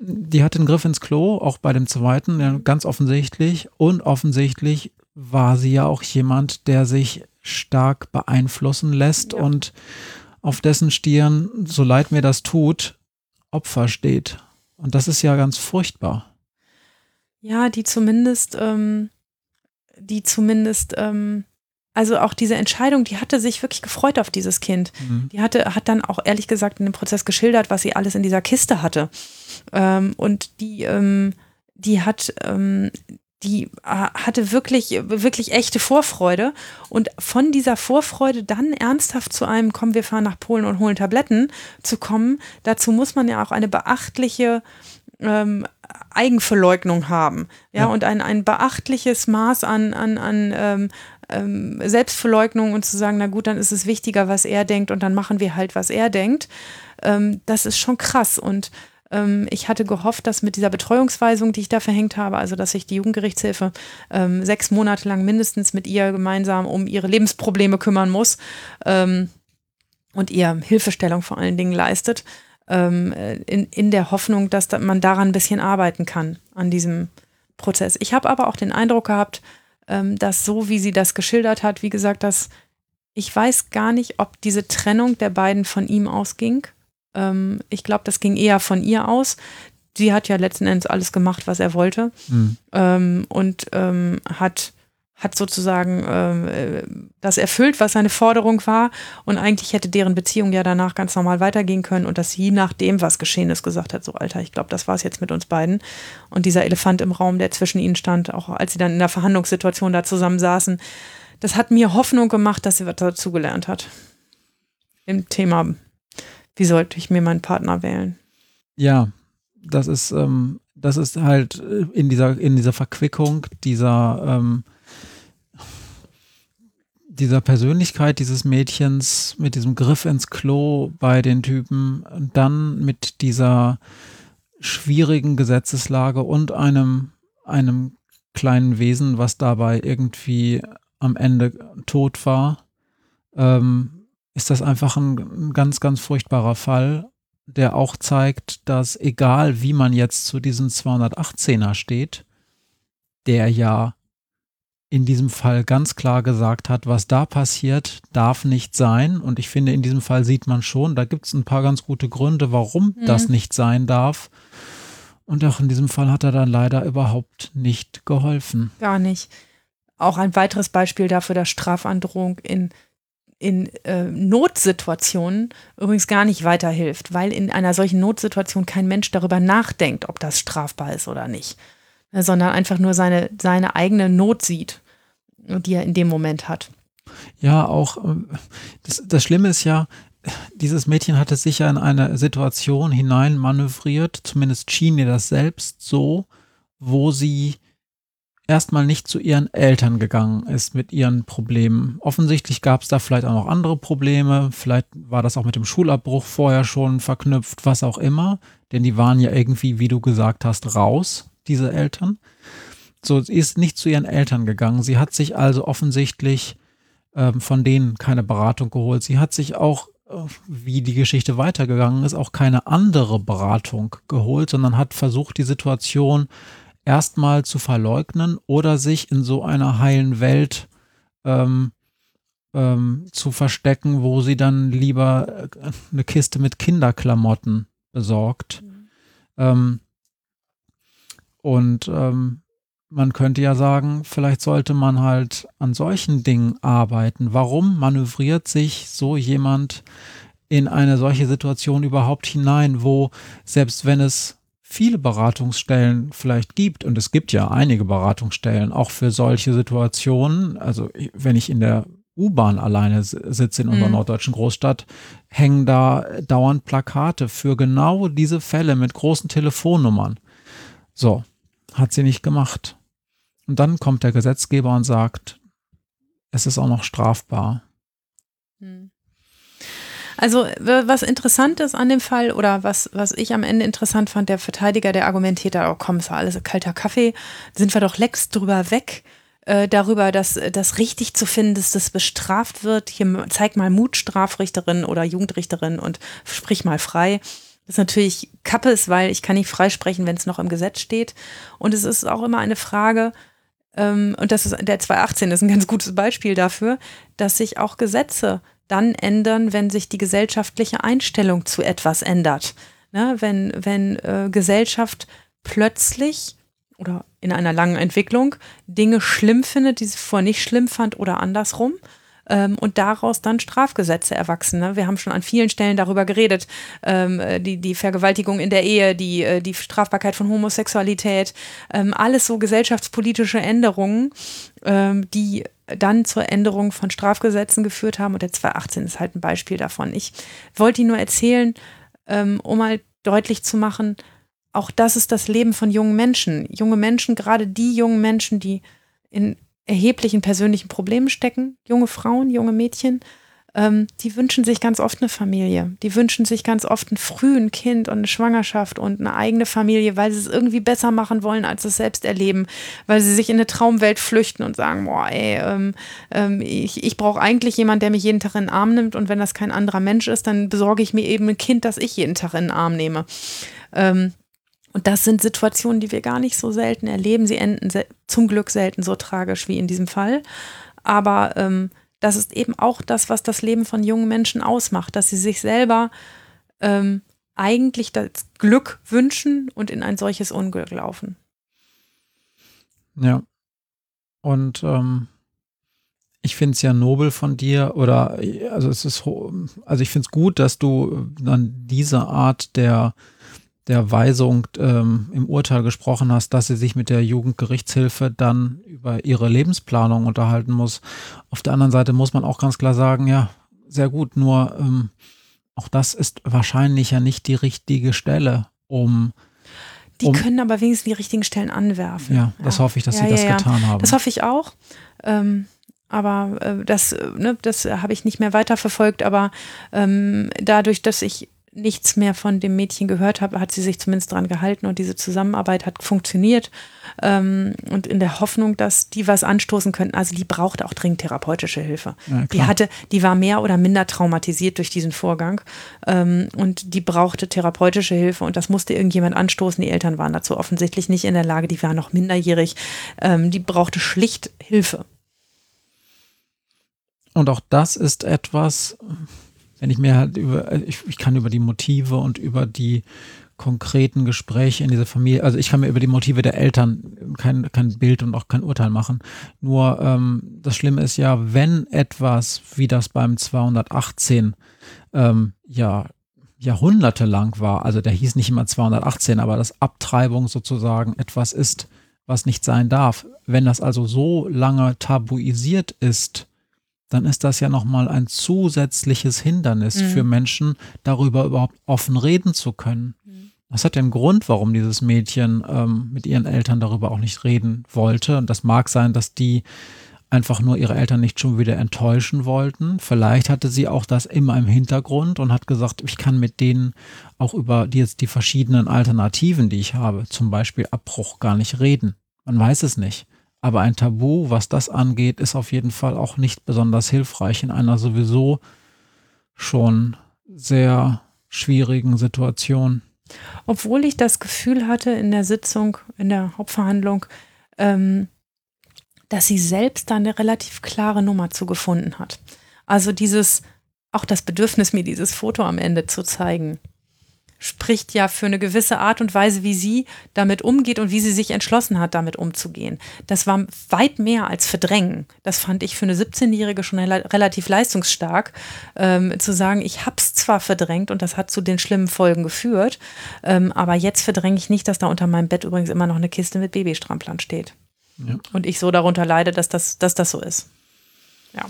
Die hatte einen Griff ins Klo, auch bei dem zweiten, ja, ganz offensichtlich. Und offensichtlich war sie ja auch jemand, der sich stark beeinflussen lässt und auf dessen Stirn, so leid mir das tut, Opfer steht. Und das ist ja ganz furchtbar. Ja, die zumindest, ähm, die zumindest, ähm, also auch diese Entscheidung, die hatte sich wirklich gefreut auf dieses Kind. Mhm. Die hatte, hat dann auch ehrlich gesagt in dem Prozess geschildert, was sie alles in dieser Kiste hatte. Ähm, und die, ähm, die hat, ähm, die äh, hatte wirklich, wirklich echte Vorfreude. Und von dieser Vorfreude dann ernsthaft zu einem, komm, wir fahren nach Polen und holen Tabletten zu kommen, dazu muss man ja auch eine beachtliche ähm, Eigenverleugnung haben. Ja, ja, und ein, ein beachtliches Maß an, an, an ähm, ähm, Selbstverleugnung und zu sagen, na gut, dann ist es wichtiger, was er denkt und dann machen wir halt, was er denkt. Ähm, das ist schon krass. Und ähm, ich hatte gehofft, dass mit dieser Betreuungsweisung, die ich da verhängt habe, also dass sich die Jugendgerichtshilfe ähm, sechs Monate lang mindestens mit ihr gemeinsam um ihre Lebensprobleme kümmern muss ähm, und ihr Hilfestellung vor allen Dingen leistet, ähm, in, in der Hoffnung, dass man daran ein bisschen arbeiten kann, an diesem Prozess. Ich habe aber auch den Eindruck gehabt, ähm, dass so wie sie das geschildert hat, wie gesagt, dass ich weiß gar nicht, ob diese Trennung der beiden von ihm ausging. Ähm, ich glaube, das ging eher von ihr aus. Sie hat ja letzten Endes alles gemacht, was er wollte. Mhm. Ähm, und ähm, hat hat sozusagen äh, das erfüllt, was seine Forderung war. Und eigentlich hätte deren Beziehung ja danach ganz normal weitergehen können und dass sie nach dem, was geschehen ist, gesagt hat, so Alter, ich glaube, das war es jetzt mit uns beiden. Und dieser Elefant im Raum, der zwischen ihnen stand, auch als sie dann in der Verhandlungssituation da zusammen saßen, das hat mir Hoffnung gemacht, dass sie was dazugelernt hat. Im Thema, wie sollte ich mir meinen Partner wählen? Ja, das ist, ähm, das ist halt in dieser, in dieser Verquickung dieser ähm, dieser Persönlichkeit dieses Mädchens mit diesem Griff ins Klo bei den Typen, dann mit dieser schwierigen Gesetzeslage und einem, einem kleinen Wesen, was dabei irgendwie am Ende tot war, ähm, ist das einfach ein, ein ganz, ganz furchtbarer Fall, der auch zeigt, dass egal wie man jetzt zu diesem 218er steht, der ja in diesem Fall ganz klar gesagt hat, was da passiert, darf nicht sein. Und ich finde, in diesem Fall sieht man schon, da gibt es ein paar ganz gute Gründe, warum mhm. das nicht sein darf. Und auch in diesem Fall hat er dann leider überhaupt nicht geholfen. Gar nicht. Auch ein weiteres Beispiel dafür, dass Strafandrohung in, in äh, Notsituationen übrigens gar nicht weiterhilft, weil in einer solchen Notsituation kein Mensch darüber nachdenkt, ob das strafbar ist oder nicht sondern einfach nur seine, seine eigene Not sieht, die er in dem Moment hat. Ja, auch äh, das, das Schlimme ist ja, dieses Mädchen hatte sich ja in eine Situation hinein manövriert, zumindest schien ihr das selbst so, wo sie erstmal nicht zu ihren Eltern gegangen ist mit ihren Problemen. Offensichtlich gab es da vielleicht auch noch andere Probleme, vielleicht war das auch mit dem Schulabbruch vorher schon verknüpft, was auch immer, denn die waren ja irgendwie, wie du gesagt hast, raus diese Eltern. So, sie ist nicht zu ihren Eltern gegangen. Sie hat sich also offensichtlich ähm, von denen keine Beratung geholt. Sie hat sich auch, äh, wie die Geschichte weitergegangen ist, auch keine andere Beratung geholt, sondern hat versucht, die Situation erstmal zu verleugnen oder sich in so einer heilen Welt ähm, ähm, zu verstecken, wo sie dann lieber äh, eine Kiste mit Kinderklamotten besorgt. Mhm. Ähm, und ähm, man könnte ja sagen, vielleicht sollte man halt an solchen Dingen arbeiten. Warum manövriert sich so jemand in eine solche Situation überhaupt hinein, wo selbst wenn es viele Beratungsstellen vielleicht gibt, und es gibt ja einige Beratungsstellen auch für solche Situationen, also wenn ich in der U-Bahn alleine sitze in unserer mhm. norddeutschen Großstadt, hängen da dauernd Plakate für genau diese Fälle mit großen Telefonnummern. So, hat sie nicht gemacht. Und dann kommt der Gesetzgeber und sagt, es ist auch noch strafbar. Hm. Also was interessant ist an dem Fall oder was, was ich am Ende interessant fand, der Verteidiger, der argumentiert da, oh komm, es war alles kalter Kaffee, sind wir doch längst drüber weg, äh, darüber, dass das richtig zu finden, dass das bestraft wird. Hier zeig mal Mut, Strafrichterin oder Jugendrichterin und sprich mal frei. Das ist natürlich Kappes, weil ich kann nicht freisprechen, wenn es noch im Gesetz steht. Und es ist auch immer eine Frage, ähm, und das ist der 218 ist ein ganz gutes Beispiel dafür, dass sich auch Gesetze dann ändern, wenn sich die gesellschaftliche Einstellung zu etwas ändert. Ne? Wenn, wenn äh, Gesellschaft plötzlich oder in einer langen Entwicklung Dinge schlimm findet, die sie vorher nicht schlimm fand oder andersrum ähm, und daraus dann Strafgesetze erwachsen. Ne? Wir haben schon an vielen Stellen darüber geredet, ähm, die, die Vergewaltigung in der Ehe, die, äh, die Strafbarkeit von Homosexualität, ähm, alles so gesellschaftspolitische Änderungen, ähm, die dann zur Änderung von Strafgesetzen geführt haben. Und der 218 ist halt ein Beispiel davon. Ich wollte Ihnen nur erzählen, ähm, um mal deutlich zu machen, auch das ist das Leben von jungen Menschen. Junge Menschen, gerade die jungen Menschen, die in erheblichen persönlichen Problemen stecken, junge Frauen, junge Mädchen, ähm, die wünschen sich ganz oft eine Familie. Die wünschen sich ganz oft ein frühen Kind und eine Schwangerschaft und eine eigene Familie, weil sie es irgendwie besser machen wollen, als es selbst erleben, weil sie sich in eine Traumwelt flüchten und sagen, boah, ey, ähm, ähm, ich, ich brauche eigentlich jemanden, der mich jeden Tag in den Arm nimmt und wenn das kein anderer Mensch ist, dann besorge ich mir eben ein Kind, das ich jeden Tag in den Arm nehme. Ähm, Und das sind Situationen, die wir gar nicht so selten erleben. Sie enden zum Glück selten so tragisch wie in diesem Fall. Aber ähm, das ist eben auch das, was das Leben von jungen Menschen ausmacht, dass sie sich selber ähm, eigentlich das Glück wünschen und in ein solches Unglück laufen. Ja. Und ähm, ich finde es ja nobel von dir oder also es ist also ich finde es gut, dass du dann diese Art der der Weisung ähm, im Urteil gesprochen hast, dass sie sich mit der Jugendgerichtshilfe dann über ihre Lebensplanung unterhalten muss. Auf der anderen Seite muss man auch ganz klar sagen, ja, sehr gut, nur ähm, auch das ist wahrscheinlich ja nicht die richtige Stelle, um die um, können aber wenigstens die richtigen Stellen anwerfen. Ja, das ja. hoffe ich, dass ja, sie das ja, getan haben. Das hoffe ich auch. Ähm, aber äh, das, ne, das habe ich nicht mehr weiterverfolgt. Aber ähm, dadurch, dass ich nichts mehr von dem Mädchen gehört habe, hat sie sich zumindest daran gehalten und diese Zusammenarbeit hat funktioniert. Ähm, und in der Hoffnung, dass die was anstoßen könnten. Also die brauchte auch dringend therapeutische Hilfe. Ja, die hatte, die war mehr oder minder traumatisiert durch diesen Vorgang ähm, und die brauchte therapeutische Hilfe und das musste irgendjemand anstoßen. Die Eltern waren dazu offensichtlich nicht in der Lage, die waren noch minderjährig. Ähm, die brauchte schlicht Hilfe. Und auch das ist etwas, wenn ich mir halt über, ich, ich kann über die Motive und über die konkreten Gespräche in dieser Familie, also ich kann mir über die Motive der Eltern kein, kein Bild und auch kein Urteil machen. Nur ähm, das Schlimme ist ja, wenn etwas wie das beim 218 ähm, ja jahrhundertelang war, also der hieß nicht immer 218, aber dass Abtreibung sozusagen etwas ist, was nicht sein darf. Wenn das also so lange tabuisiert ist, dann ist das ja nochmal ein zusätzliches Hindernis mhm. für Menschen, darüber überhaupt offen reden zu können. Mhm. Das hat einen Grund, warum dieses Mädchen ähm, mit ihren Eltern darüber auch nicht reden wollte. Und das mag sein, dass die einfach nur ihre Eltern nicht schon wieder enttäuschen wollten. Vielleicht hatte sie auch das immer im Hintergrund und hat gesagt, ich kann mit denen auch über die jetzt die verschiedenen Alternativen, die ich habe, zum Beispiel Abbruch, gar nicht reden. Man weiß es nicht. Aber ein Tabu, was das angeht, ist auf jeden Fall auch nicht besonders hilfreich in einer sowieso schon sehr schwierigen Situation. Obwohl ich das Gefühl hatte in der Sitzung, in der Hauptverhandlung, ähm, dass sie selbst da eine relativ klare Nummer zugefunden hat. Also dieses, auch das Bedürfnis, mir dieses Foto am Ende zu zeigen spricht ja für eine gewisse Art und Weise, wie sie damit umgeht und wie sie sich entschlossen hat, damit umzugehen. Das war weit mehr als Verdrängen. Das fand ich für eine 17-Jährige schon relativ leistungsstark, ähm, zu sagen, ich habe es zwar verdrängt und das hat zu den schlimmen Folgen geführt, ähm, aber jetzt verdränge ich nicht, dass da unter meinem Bett übrigens immer noch eine Kiste mit Babystramplern steht. Ja. Und ich so darunter leide, dass das, dass das so ist. Ja.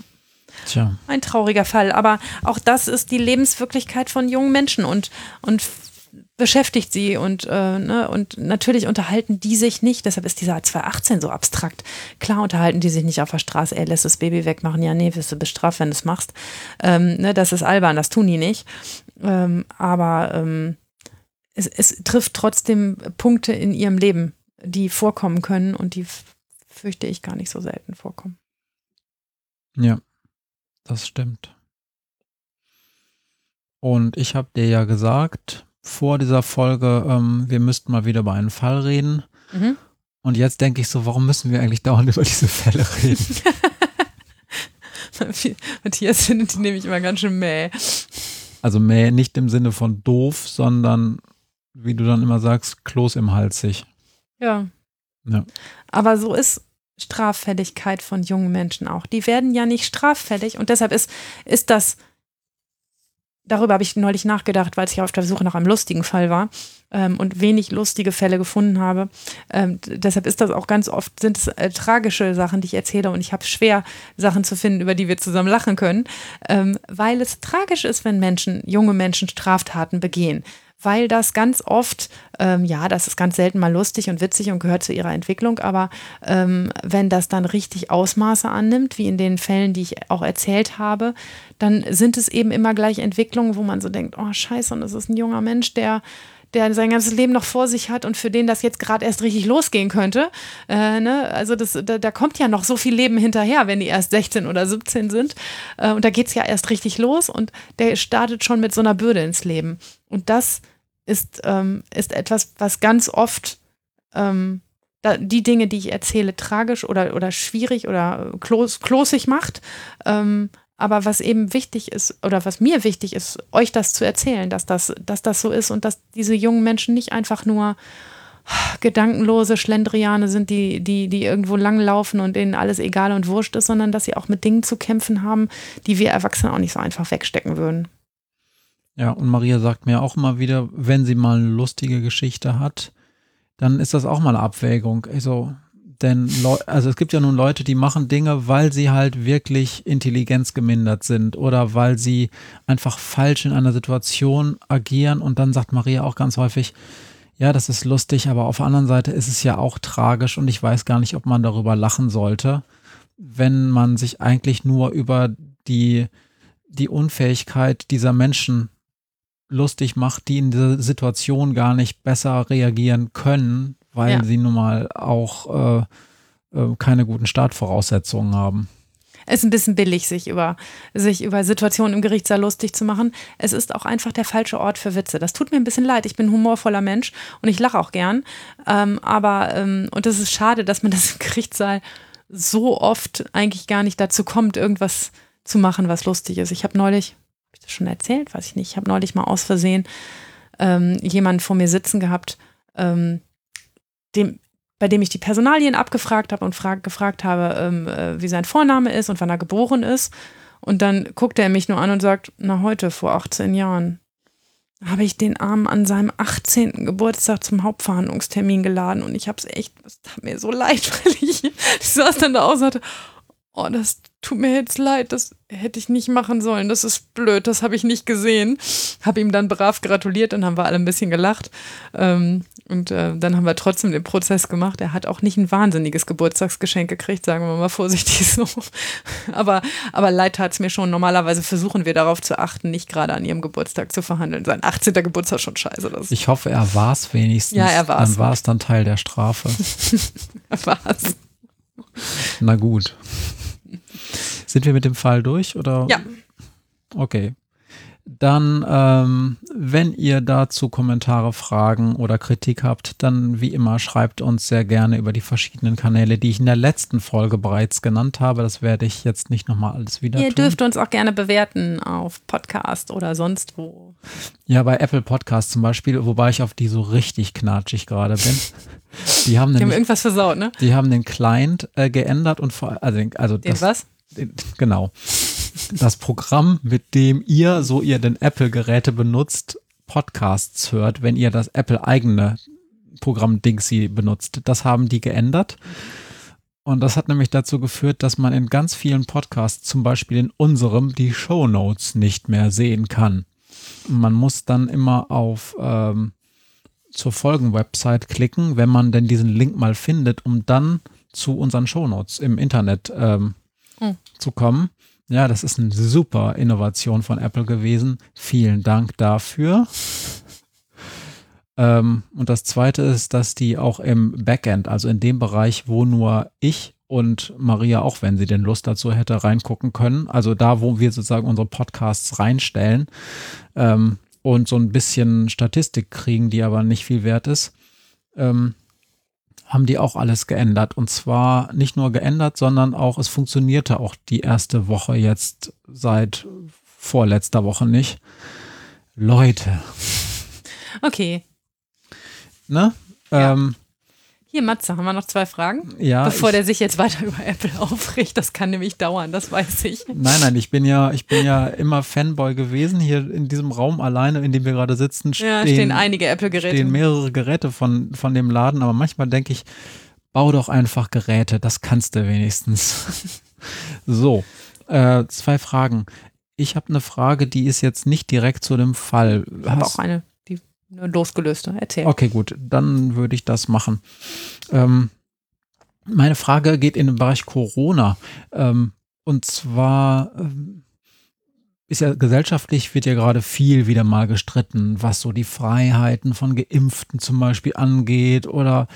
Tja. Ein trauriger Fall. Aber auch das ist die Lebenswirklichkeit von jungen Menschen und, und beschäftigt sie und, äh, ne, und natürlich unterhalten die sich nicht, deshalb ist dieser 218 so abstrakt. Klar unterhalten die sich nicht auf der Straße, ey, lässt das Baby wegmachen, ja, nee, wirst du bestraft, wenn du es machst. Ähm, ne, das ist albern, das tun die nicht. Ähm, aber ähm, es, es trifft trotzdem Punkte in ihrem Leben, die vorkommen können und die fürchte ich gar nicht so selten vorkommen. Ja das stimmt. Und ich habe dir ja gesagt, vor dieser Folge, ähm, wir müssten mal wieder über einen Fall reden. Mhm. Und jetzt denke ich so, warum müssen wir eigentlich dauernd über diese Fälle reden? Matthias findet die nämlich immer ganz schön mäh. Also mäh nicht im Sinne von doof, sondern wie du dann immer sagst, Kloß im Hals sich. Ja. ja. Aber so ist Straffälligkeit von jungen Menschen auch. Die werden ja nicht straffällig und deshalb ist, ist das, darüber habe ich neulich nachgedacht, weil ich auf der Suche nach einem lustigen Fall war ähm, und wenig lustige Fälle gefunden habe. Ähm, deshalb ist das auch ganz oft, sind es äh, tragische Sachen, die ich erzähle und ich habe schwer, Sachen zu finden, über die wir zusammen lachen können, ähm, weil es tragisch ist, wenn Menschen, junge Menschen Straftaten begehen weil das ganz oft, ähm, ja, das ist ganz selten mal lustig und witzig und gehört zu ihrer Entwicklung, aber ähm, wenn das dann richtig Ausmaße annimmt, wie in den Fällen, die ich auch erzählt habe, dann sind es eben immer gleich Entwicklungen, wo man so denkt, oh scheiße, und das ist ein junger Mensch, der der sein ganzes Leben noch vor sich hat und für den das jetzt gerade erst richtig losgehen könnte. Äh, ne? Also das, da, da, kommt ja noch so viel Leben hinterher, wenn die erst 16 oder 17 sind. Äh, und da geht es ja erst richtig los und der startet schon mit so einer Bürde ins Leben. Und das ist, ähm, ist etwas, was ganz oft ähm, da, die Dinge, die ich erzähle, tragisch oder, oder schwierig oder klos, klosig macht. Ähm, aber was eben wichtig ist oder was mir wichtig ist, euch das zu erzählen, dass das, dass das so ist und dass diese jungen Menschen nicht einfach nur gedankenlose Schlendriane sind, die, die, die irgendwo langlaufen und denen alles egal und wurscht ist, sondern dass sie auch mit Dingen zu kämpfen haben, die wir Erwachsene auch nicht so einfach wegstecken würden. Ja, und Maria sagt mir auch immer wieder, wenn sie mal eine lustige Geschichte hat, dann ist das auch mal eine Abwägung. Also, denn also es gibt ja nun Leute, die machen Dinge, weil sie halt wirklich intelligenzgemindert sind oder weil sie einfach falsch in einer Situation agieren. Und dann sagt Maria auch ganz häufig, ja, das ist lustig, aber auf der anderen Seite ist es ja auch tragisch und ich weiß gar nicht, ob man darüber lachen sollte, wenn man sich eigentlich nur über die, die Unfähigkeit dieser Menschen lustig macht, die in dieser Situation gar nicht besser reagieren können, weil ja. sie nun mal auch äh, äh, keine guten Startvoraussetzungen haben. Es ist ein bisschen billig, sich über, sich über Situationen im Gerichtssaal lustig zu machen. Es ist auch einfach der falsche Ort für Witze. Das tut mir ein bisschen leid. Ich bin ein humorvoller Mensch und ich lache auch gern. Ähm, aber, ähm, und es ist schade, dass man das im Gerichtssaal so oft eigentlich gar nicht dazu kommt, irgendwas zu machen, was lustig ist. Ich habe neulich, schon erzählt, weiß ich nicht, ich habe neulich mal aus Versehen ähm, jemanden vor mir sitzen gehabt, ähm, dem, bei dem ich die Personalien abgefragt habe und frag, gefragt habe, ähm, äh, wie sein Vorname ist und wann er geboren ist. Und dann guckte er mich nur an und sagt, na heute, vor 18 Jahren, habe ich den Arm an seinem 18. Geburtstag zum Hauptverhandlungstermin geladen und ich habe es echt, es tat mir so leid, weil ich, saß dann da aus und hatte, oh, das tut mir jetzt leid, das hätte ich nicht machen sollen, das ist blöd, das habe ich nicht gesehen. Habe ihm dann brav gratuliert und haben wir alle ein bisschen gelacht. Ähm, und äh, dann haben wir trotzdem den Prozess gemacht. Er hat auch nicht ein wahnsinniges Geburtstagsgeschenk gekriegt, sagen wir mal vorsichtig so. aber, aber leid tat es mir schon. Normalerweise versuchen wir darauf zu achten, nicht gerade an ihrem Geburtstag zu verhandeln. Sein 18. Geburtstag ist schon scheiße. Das ich hoffe, er war es wenigstens. Ja, er war es. Dann war es dann Teil der Strafe. er war es. Na gut. Sind wir mit dem Fall durch oder? Ja. Okay. Dann, ähm, wenn ihr dazu Kommentare, Fragen oder Kritik habt, dann wie immer schreibt uns sehr gerne über die verschiedenen Kanäle, die ich in der letzten Folge bereits genannt habe. Das werde ich jetzt nicht nochmal alles wieder. Ihr tun. dürft uns auch gerne bewerten auf Podcast oder sonst wo. Ja, bei Apple Podcast zum Beispiel, wobei ich auf die so richtig knatschig gerade bin. Die haben, die haben irgendwas versaut, ne? Die haben den Client äh, geändert und vor also, also den das, was? Genau. Das Programm, mit dem ihr, so ihr denn Apple-Geräte benutzt, Podcasts hört, wenn ihr das Apple-eigene Programm Dingsy benutzt. Das haben die geändert. Und das hat nämlich dazu geführt, dass man in ganz vielen Podcasts, zum Beispiel in unserem, die Show Notes nicht mehr sehen kann. Man muss dann immer auf ähm, zur Folgenwebsite klicken, wenn man denn diesen Link mal findet, um dann zu unseren Show Notes im Internet ähm, hm. zu kommen. Ja, das ist eine super Innovation von Apple gewesen. Vielen Dank dafür. ähm, und das zweite ist, dass die auch im Backend, also in dem Bereich, wo nur ich und Maria, auch wenn sie denn Lust dazu hätte, reingucken können, also da, wo wir sozusagen unsere Podcasts reinstellen ähm, und so ein bisschen Statistik kriegen, die aber nicht viel wert ist, ähm, haben die auch alles geändert. Und zwar nicht nur geändert, sondern auch, es funktionierte auch die erste Woche jetzt seit vorletzter Woche nicht. Leute. Okay. Ne? Ja. Ähm, hier, Matze, haben wir noch zwei Fragen? Ja. Bevor der sich jetzt weiter über Apple aufregt. Das kann nämlich dauern, das weiß ich. Nein, nein, ich bin ja, ich bin ja immer Fanboy gewesen. Hier in diesem Raum alleine, in dem wir gerade sitzen, stehen, ja, stehen einige Apple-Geräte. Stehen mehrere Geräte von, von dem Laden, aber manchmal denke ich, bau doch einfach Geräte, das kannst du wenigstens. so, äh, zwei Fragen. Ich habe eine Frage, die ist jetzt nicht direkt zu dem Fall. Ich habe auch eine eine losgelöste. Erzähl. Okay, gut, dann würde ich das machen. Ähm, meine Frage geht in den Bereich Corona. Ähm, und zwar ähm, ist ja gesellschaftlich wird ja gerade viel wieder mal gestritten, was so die Freiheiten von Geimpften zum Beispiel angeht oder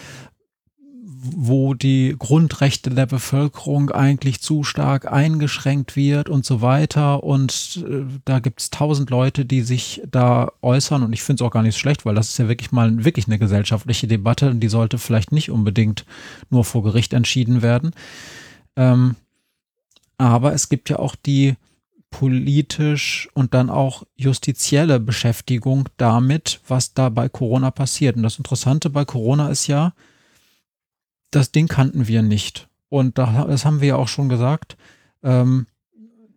wo die Grundrechte der Bevölkerung eigentlich zu stark eingeschränkt wird und so weiter. Und äh, da gibt es tausend Leute, die sich da äußern. Und ich finde es auch gar nicht schlecht, weil das ist ja wirklich mal wirklich eine gesellschaftliche Debatte und die sollte vielleicht nicht unbedingt nur vor Gericht entschieden werden. Ähm, aber es gibt ja auch die politisch und dann auch justizielle Beschäftigung damit, was da bei Corona passiert. Und das Interessante bei Corona ist ja, das Ding kannten wir nicht. Und das haben wir ja auch schon gesagt. Ähm,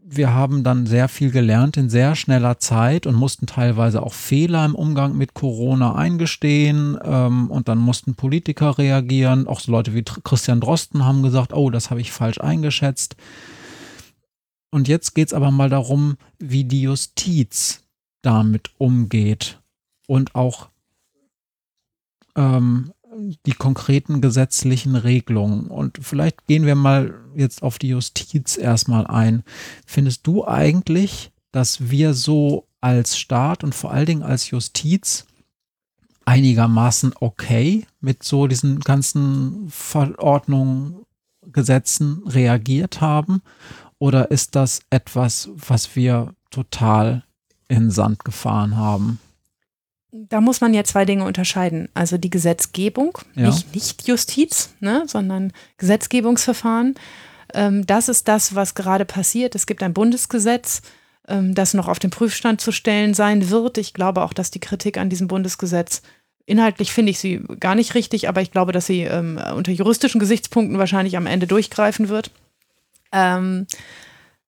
wir haben dann sehr viel gelernt in sehr schneller Zeit und mussten teilweise auch Fehler im Umgang mit Corona eingestehen. Ähm, und dann mussten Politiker reagieren. Auch so Leute wie Christian Drosten haben gesagt, oh, das habe ich falsch eingeschätzt. Und jetzt geht es aber mal darum, wie die Justiz damit umgeht und auch ähm, die konkreten gesetzlichen Regelungen. Und vielleicht gehen wir mal jetzt auf die Justiz erstmal ein. Findest du eigentlich, dass wir so als Staat und vor allen Dingen als Justiz einigermaßen okay mit so diesen ganzen Verordnungen, Gesetzen reagiert haben? Oder ist das etwas, was wir total in Sand gefahren haben? Da muss man ja zwei Dinge unterscheiden. Also die Gesetzgebung, ja. nicht, nicht Justiz, ne, sondern Gesetzgebungsverfahren. Ähm, das ist das, was gerade passiert. Es gibt ein Bundesgesetz, ähm, das noch auf den Prüfstand zu stellen sein wird. Ich glaube auch, dass die Kritik an diesem Bundesgesetz Inhaltlich finde ich sie gar nicht richtig, aber ich glaube, dass sie ähm, unter juristischen Gesichtspunkten wahrscheinlich am Ende durchgreifen wird. Ähm,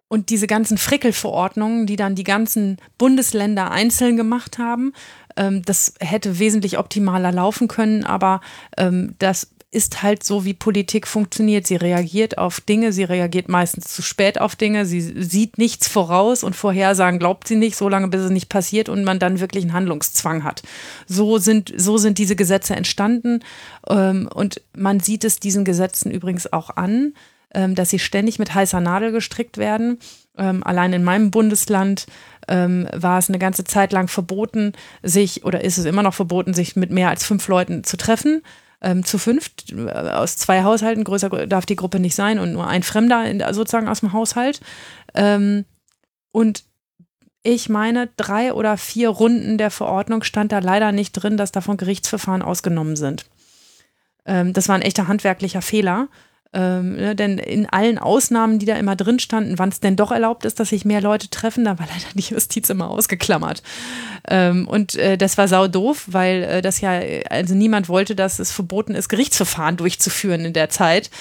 und diese ganzen Frickelverordnungen, die dann die ganzen Bundesländer einzeln gemacht haben, ähm, das hätte wesentlich optimaler laufen können, aber ähm, das ist halt so, wie Politik funktioniert. Sie reagiert auf Dinge, sie reagiert meistens zu spät auf Dinge, sie sieht nichts voraus und Vorhersagen glaubt sie nicht, so lange bis es nicht passiert und man dann wirklich einen Handlungszwang hat. So sind, so sind diese Gesetze entstanden ähm, und man sieht es diesen Gesetzen übrigens auch an ähm, dass sie ständig mit heißer Nadel gestrickt werden. Ähm, allein in meinem Bundesland ähm, war es eine ganze Zeit lang verboten, sich, oder ist es immer noch verboten, sich mit mehr als fünf Leuten zu treffen. Ähm, zu fünft, äh, aus zwei Haushalten, größer darf die Gruppe nicht sein und nur ein Fremder in, sozusagen aus dem Haushalt. Ähm, und ich meine, drei oder vier Runden der Verordnung stand da leider nicht drin, dass davon Gerichtsverfahren ausgenommen sind. Ähm, das war ein echter handwerklicher Fehler. Ähm, ne, denn in allen Ausnahmen, die da immer drin standen, wann es denn doch erlaubt ist, dass sich mehr Leute treffen, da war leider die Justiz immer ausgeklammert. Ähm, und äh, das war sau doof, weil äh, das ja, also niemand wollte, dass es verboten ist, Gerichtsverfahren durchzuführen in der Zeit.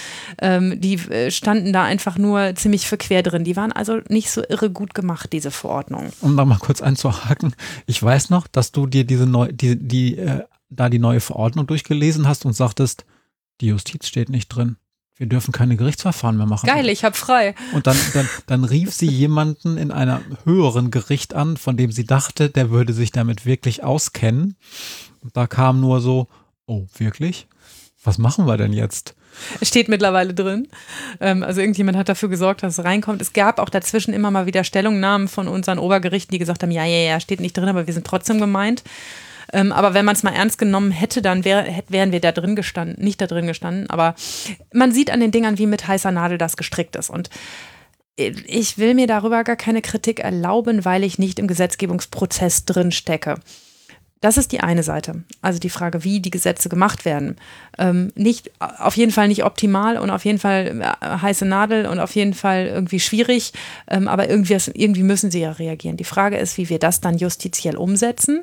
Ähm, die äh, standen da einfach nur ziemlich verquer drin. Die waren also nicht so irre gut gemacht, diese Verordnung. Um da mal kurz einzuhaken, ich weiß noch, dass du dir diese neu, die, die, äh, da die neue Verordnung durchgelesen hast und sagtest, die Justiz steht nicht drin wir dürfen keine Gerichtsverfahren mehr machen. Geil, ich habe frei. Und dann, dann, dann rief sie jemanden in einem höheren Gericht an, von dem sie dachte, der würde sich damit wirklich auskennen. Und da kam nur so, oh, wirklich? Was machen wir denn jetzt? Es steht mittlerweile drin. Ähm, also irgendjemand hat dafür gesorgt, dass es reinkommt. Es gab auch dazwischen immer mal wieder Stellungnahmen von unseren Obergerichten, die gesagt haben, ja, ja, ja, steht nicht drin, aber wir sind trotzdem gemeint. Ähm, aber wenn man es mal ernst genommen hätte, dann wär, hätt, wären wir da drin gestanden, nicht da drin gestanden. Aber man sieht an den Dingern, wie mit heißer Nadel das gestrickt ist. Und ich will mir darüber gar keine Kritik erlauben, weil ich nicht im Gesetzgebungsprozess drin stecke. Das ist die eine Seite. Also die Frage, wie die Gesetze gemacht werden. Ähm, nicht, auf jeden Fall nicht optimal und auf jeden Fall äh, heiße Nadel und auf jeden Fall irgendwie schwierig. Ähm, aber irgendwie, irgendwie müssen sie ja reagieren. Die Frage ist, wie wir das dann justiziell umsetzen.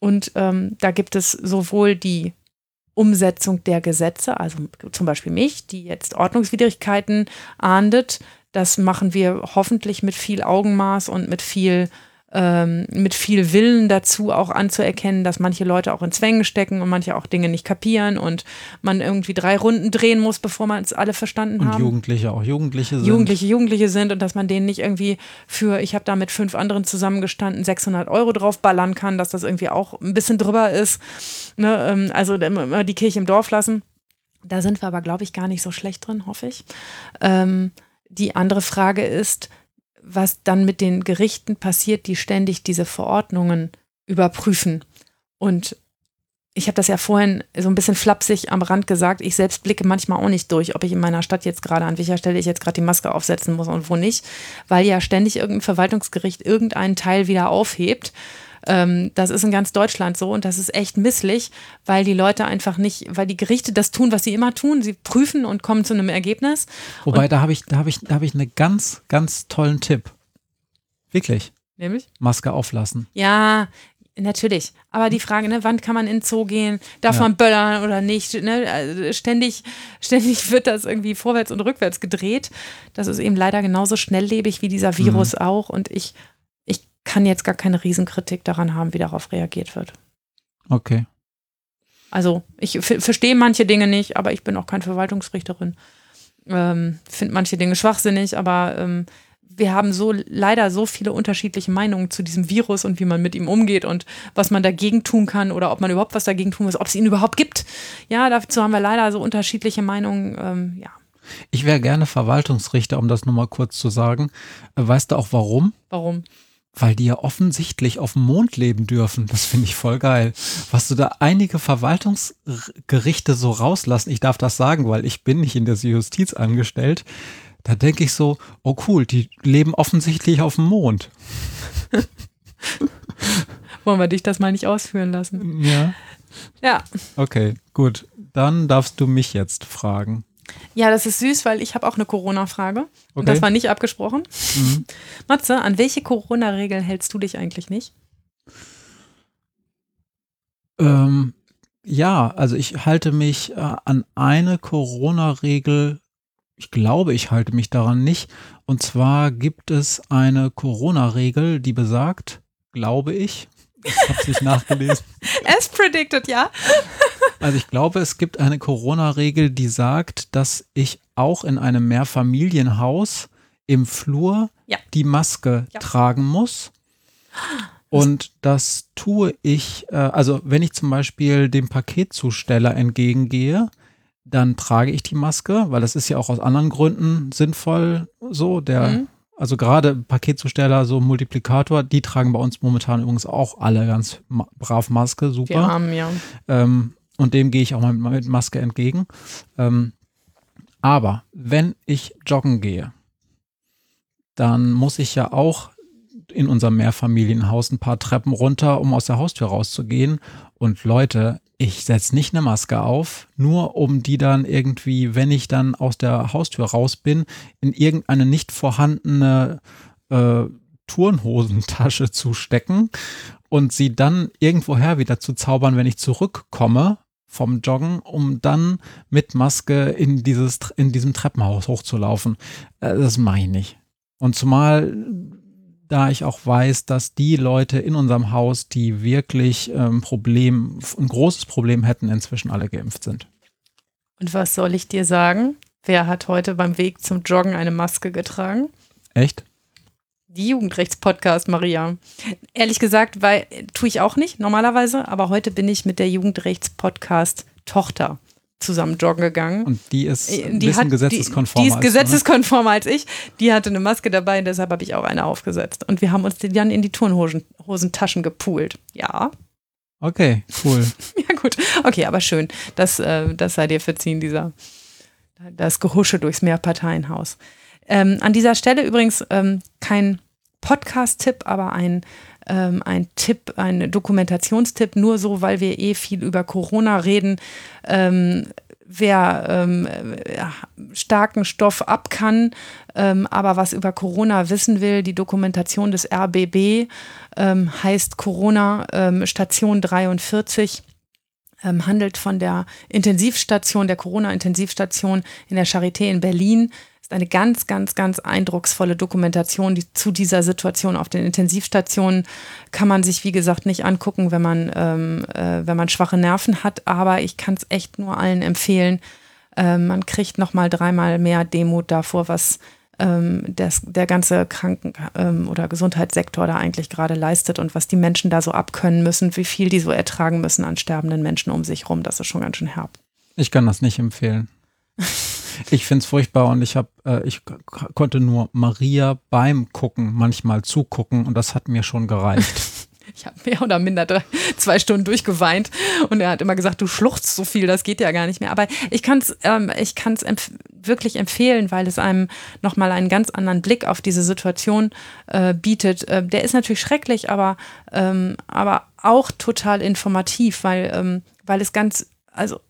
Und ähm, da gibt es sowohl die Umsetzung der Gesetze, also zum Beispiel mich, die jetzt Ordnungswidrigkeiten ahndet. Das machen wir hoffentlich mit viel Augenmaß und mit viel ähm, mit viel Willen dazu auch anzuerkennen, dass manche Leute auch in Zwängen stecken und manche auch Dinge nicht kapieren und man irgendwie drei Runden drehen muss, bevor man es alle verstanden und haben. Und Jugendliche auch Jugendliche sind. Jugendliche Jugendliche sind und dass man denen nicht irgendwie für, ich habe da mit fünf anderen zusammengestanden, 600 Euro draufballern kann, dass das irgendwie auch ein bisschen drüber ist. Ne? Ähm, also immer die Kirche im Dorf lassen. Da sind wir aber, glaube ich, gar nicht so schlecht drin, hoffe ich. Ähm, die andere Frage ist, was dann mit den Gerichten passiert, die ständig diese Verordnungen überprüfen und ich habe das ja vorhin so ein bisschen flapsig am Rand gesagt, ich selbst blicke manchmal auch nicht durch, ob ich in meiner Stadt jetzt gerade an welcher Stelle ich jetzt gerade die Maske aufsetzen muss und wo nicht, weil ja ständig irgendein Verwaltungsgericht irgendeinen Teil wieder aufhebt. Ähm, das ist in ganz Deutschland so und das ist echt misslich, weil die Leute einfach nicht, weil die Gerichte das tun, was sie immer tun. Sie prüfen und kommen zu einem Ergebnis. Wobei, und da habe ich, da habe ich, da habe ich einen ganz, ganz tollen Tipp. Wirklich. Nämlich? Maske auflassen. Ja, Natürlich, aber die Frage, ne, wann kann man in den Zoo gehen? Darf ja. man böllern oder nicht? Ne? Also ständig, ständig wird das irgendwie vorwärts und rückwärts gedreht. Das ist eben leider genauso schnelllebig wie dieser Virus mhm. auch. Und ich, ich kann jetzt gar keine Riesenkritik daran haben, wie darauf reagiert wird. Okay. Also ich verstehe manche Dinge nicht, aber ich bin auch keine Verwaltungsrichterin. Ähm, Finde manche Dinge schwachsinnig, aber ähm, wir haben so leider so viele unterschiedliche Meinungen zu diesem Virus und wie man mit ihm umgeht und was man dagegen tun kann oder ob man überhaupt was dagegen tun muss, ob es ihn überhaupt gibt. Ja, dazu haben wir leider so unterschiedliche Meinungen. Ähm, ja. Ich wäre gerne Verwaltungsrichter, um das nur mal kurz zu sagen. Äh, weißt du auch warum? Warum? Weil die ja offensichtlich auf dem Mond leben dürfen. Das finde ich voll geil. Was du da einige Verwaltungsgerichte so rauslassen, ich darf das sagen, weil ich bin nicht in der Justiz angestellt da denke ich so, oh cool, die leben offensichtlich auf dem Mond. Wollen wir dich das mal nicht ausführen lassen? Ja. Ja. Okay, gut. Dann darfst du mich jetzt fragen. Ja, das ist süß, weil ich habe auch eine Corona-Frage. Okay. Und das war nicht abgesprochen. Mhm. Matze, an welche Corona-Regeln hältst du dich eigentlich nicht? Ähm, ja, also ich halte mich äh, an eine Corona-Regel ich glaube, ich halte mich daran nicht. Und zwar gibt es eine Corona-Regel, die besagt, glaube ich, ich habe es nicht nachgelesen. As predicted, ja. Also ich glaube, es gibt eine Corona-Regel, die sagt, dass ich auch in einem Mehrfamilienhaus im Flur ja. die Maske ja. tragen muss. Und das tue ich, äh, also wenn ich zum Beispiel dem Paketzusteller entgegengehe, dann trage ich die Maske, weil das ist ja auch aus anderen Gründen sinnvoll so. Der, mhm. Also gerade Paketzusteller, so Multiplikator, die tragen bei uns momentan übrigens auch alle ganz brav Maske, super. Die Armen, ja. Ähm, und dem gehe ich auch mal mit, mit Maske entgegen. Ähm, aber wenn ich joggen gehe, dann muss ich ja auch in unserem Mehrfamilienhaus ein paar Treppen runter, um aus der Haustür rauszugehen. Und Leute, ich setze nicht eine Maske auf, nur um die dann irgendwie, wenn ich dann aus der Haustür raus bin, in irgendeine nicht vorhandene äh, Turnhosentasche zu stecken und sie dann irgendwoher wieder zu zaubern, wenn ich zurückkomme vom Joggen, um dann mit Maske in dieses in diesem Treppenhaus hochzulaufen. Äh, das mache ich nicht. Und zumal da ich auch weiß, dass die Leute in unserem Haus, die wirklich ähm, Problem, ein großes Problem hätten, inzwischen alle geimpft sind. Und was soll ich dir sagen? Wer hat heute beim Weg zum Joggen eine Maske getragen? Echt? Die Jugendrechtspodcast, Maria. Ehrlich gesagt, weil tue ich auch nicht normalerweise, aber heute bin ich mit der Jugendrechtspodcast Tochter zusammen joggen gegangen. Und die ist äh, ein die bisschen hat, gesetzeskonformer. Die, die ist gesetzeskonformer als ich. Die hatte eine Maske dabei deshalb habe ich auch eine aufgesetzt. Und wir haben uns die dann in die Turnhosentaschen gepoolt. Ja. Okay, cool. ja, gut. Okay, aber schön. Das, äh, das sei dir verziehen, dieser das Gehusche durchs Mehrparteienhaus. Ähm, an dieser Stelle übrigens ähm, kein Podcast-Tipp, aber ein ähm, ein Tipp, ein Dokumentationstipp, nur so, weil wir eh viel über Corona reden. Ähm, wer ähm, ja, starken Stoff ab kann, ähm, aber was über Corona wissen will, die Dokumentation des RBB ähm, heißt Corona ähm, Station 43 ähm, handelt von der Intensivstation, der Corona-Intensivstation in der Charité in Berlin ist eine ganz, ganz, ganz eindrucksvolle Dokumentation die, zu dieser Situation auf den Intensivstationen. Kann man sich, wie gesagt, nicht angucken, wenn man, ähm, äh, wenn man schwache Nerven hat. Aber ich kann es echt nur allen empfehlen. Äh, man kriegt noch mal dreimal mehr Demut davor, was ähm, das, der ganze Kranken- ähm, oder Gesundheitssektor da eigentlich gerade leistet und was die Menschen da so abkönnen müssen, wie viel die so ertragen müssen an sterbenden Menschen um sich rum. Das ist schon ganz schön herb. Ich kann das nicht empfehlen. Ich finde es furchtbar und ich habe, äh, ich konnte nur Maria beim Gucken manchmal zugucken und das hat mir schon gereicht. Ich habe mehr oder minder drei, zwei Stunden durchgeweint und er hat immer gesagt, du schluchzt so viel, das geht ja gar nicht mehr. Aber ich kann es ähm, empf wirklich empfehlen, weil es einem nochmal einen ganz anderen Blick auf diese Situation äh, bietet. Äh, der ist natürlich schrecklich, aber, ähm, aber auch total informativ, weil, ähm, weil es ganz, also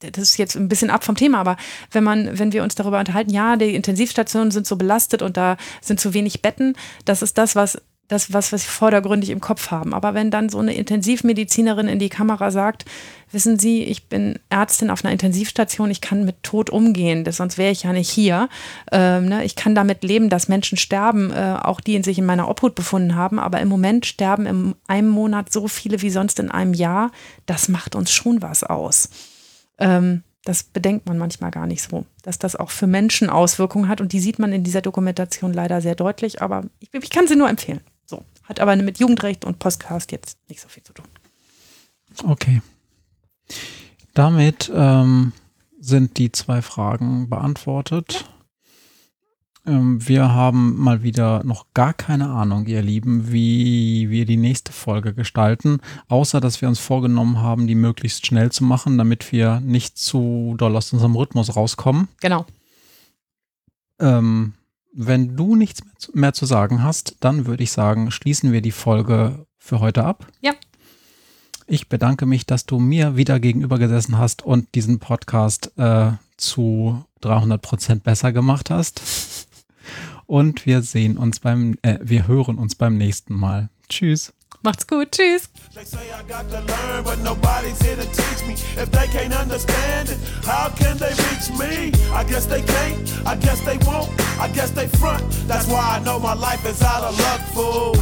das ist jetzt ein bisschen ab vom Thema, aber wenn man, wenn wir uns darüber unterhalten, ja, die Intensivstationen sind so belastet und da sind zu wenig Betten, das ist das, was das, was, wir vordergründig im Kopf haben. Aber wenn dann so eine Intensivmedizinerin in die Kamera sagt, wissen Sie, ich bin Ärztin auf einer Intensivstation, ich kann mit Tod umgehen, das, sonst wäre ich ja nicht hier. Ähm, ne? Ich kann damit leben, dass Menschen sterben, äh, auch die in sich in meiner Obhut befunden haben. Aber im Moment sterben in einem Monat so viele wie sonst in einem Jahr. Das macht uns schon was aus. Ähm, das bedenkt man manchmal gar nicht so, dass das auch für Menschen Auswirkungen hat. Und die sieht man in dieser Dokumentation leider sehr deutlich. Aber ich, ich kann sie nur empfehlen. So, hat aber mit Jugendrecht und Podcast jetzt nicht so viel zu tun. Okay. Damit ähm, sind die zwei Fragen beantwortet. Ähm, wir haben mal wieder noch gar keine Ahnung, ihr Lieben, wie wir die nächste Folge gestalten, außer dass wir uns vorgenommen haben, die möglichst schnell zu machen, damit wir nicht zu doll aus unserem Rhythmus rauskommen. Genau. Ähm, wenn du nichts mehr zu sagen hast, dann würde ich sagen, schließen wir die Folge für heute ab. Ja. Ich bedanke mich, dass du mir wieder gegenüber gesessen hast und diesen Podcast äh, zu 300 Prozent besser gemacht hast. Und wir sehen uns beim, äh, wir hören uns beim nächsten Mal. Tschüss. Macht's gut. Tschüss. They say I got to learn, but nobody's here to teach me. If they can't understand it, how can they reach me? I guess they can't, I guess they won't, I guess they front. That's why I know my life is out of luck, fool.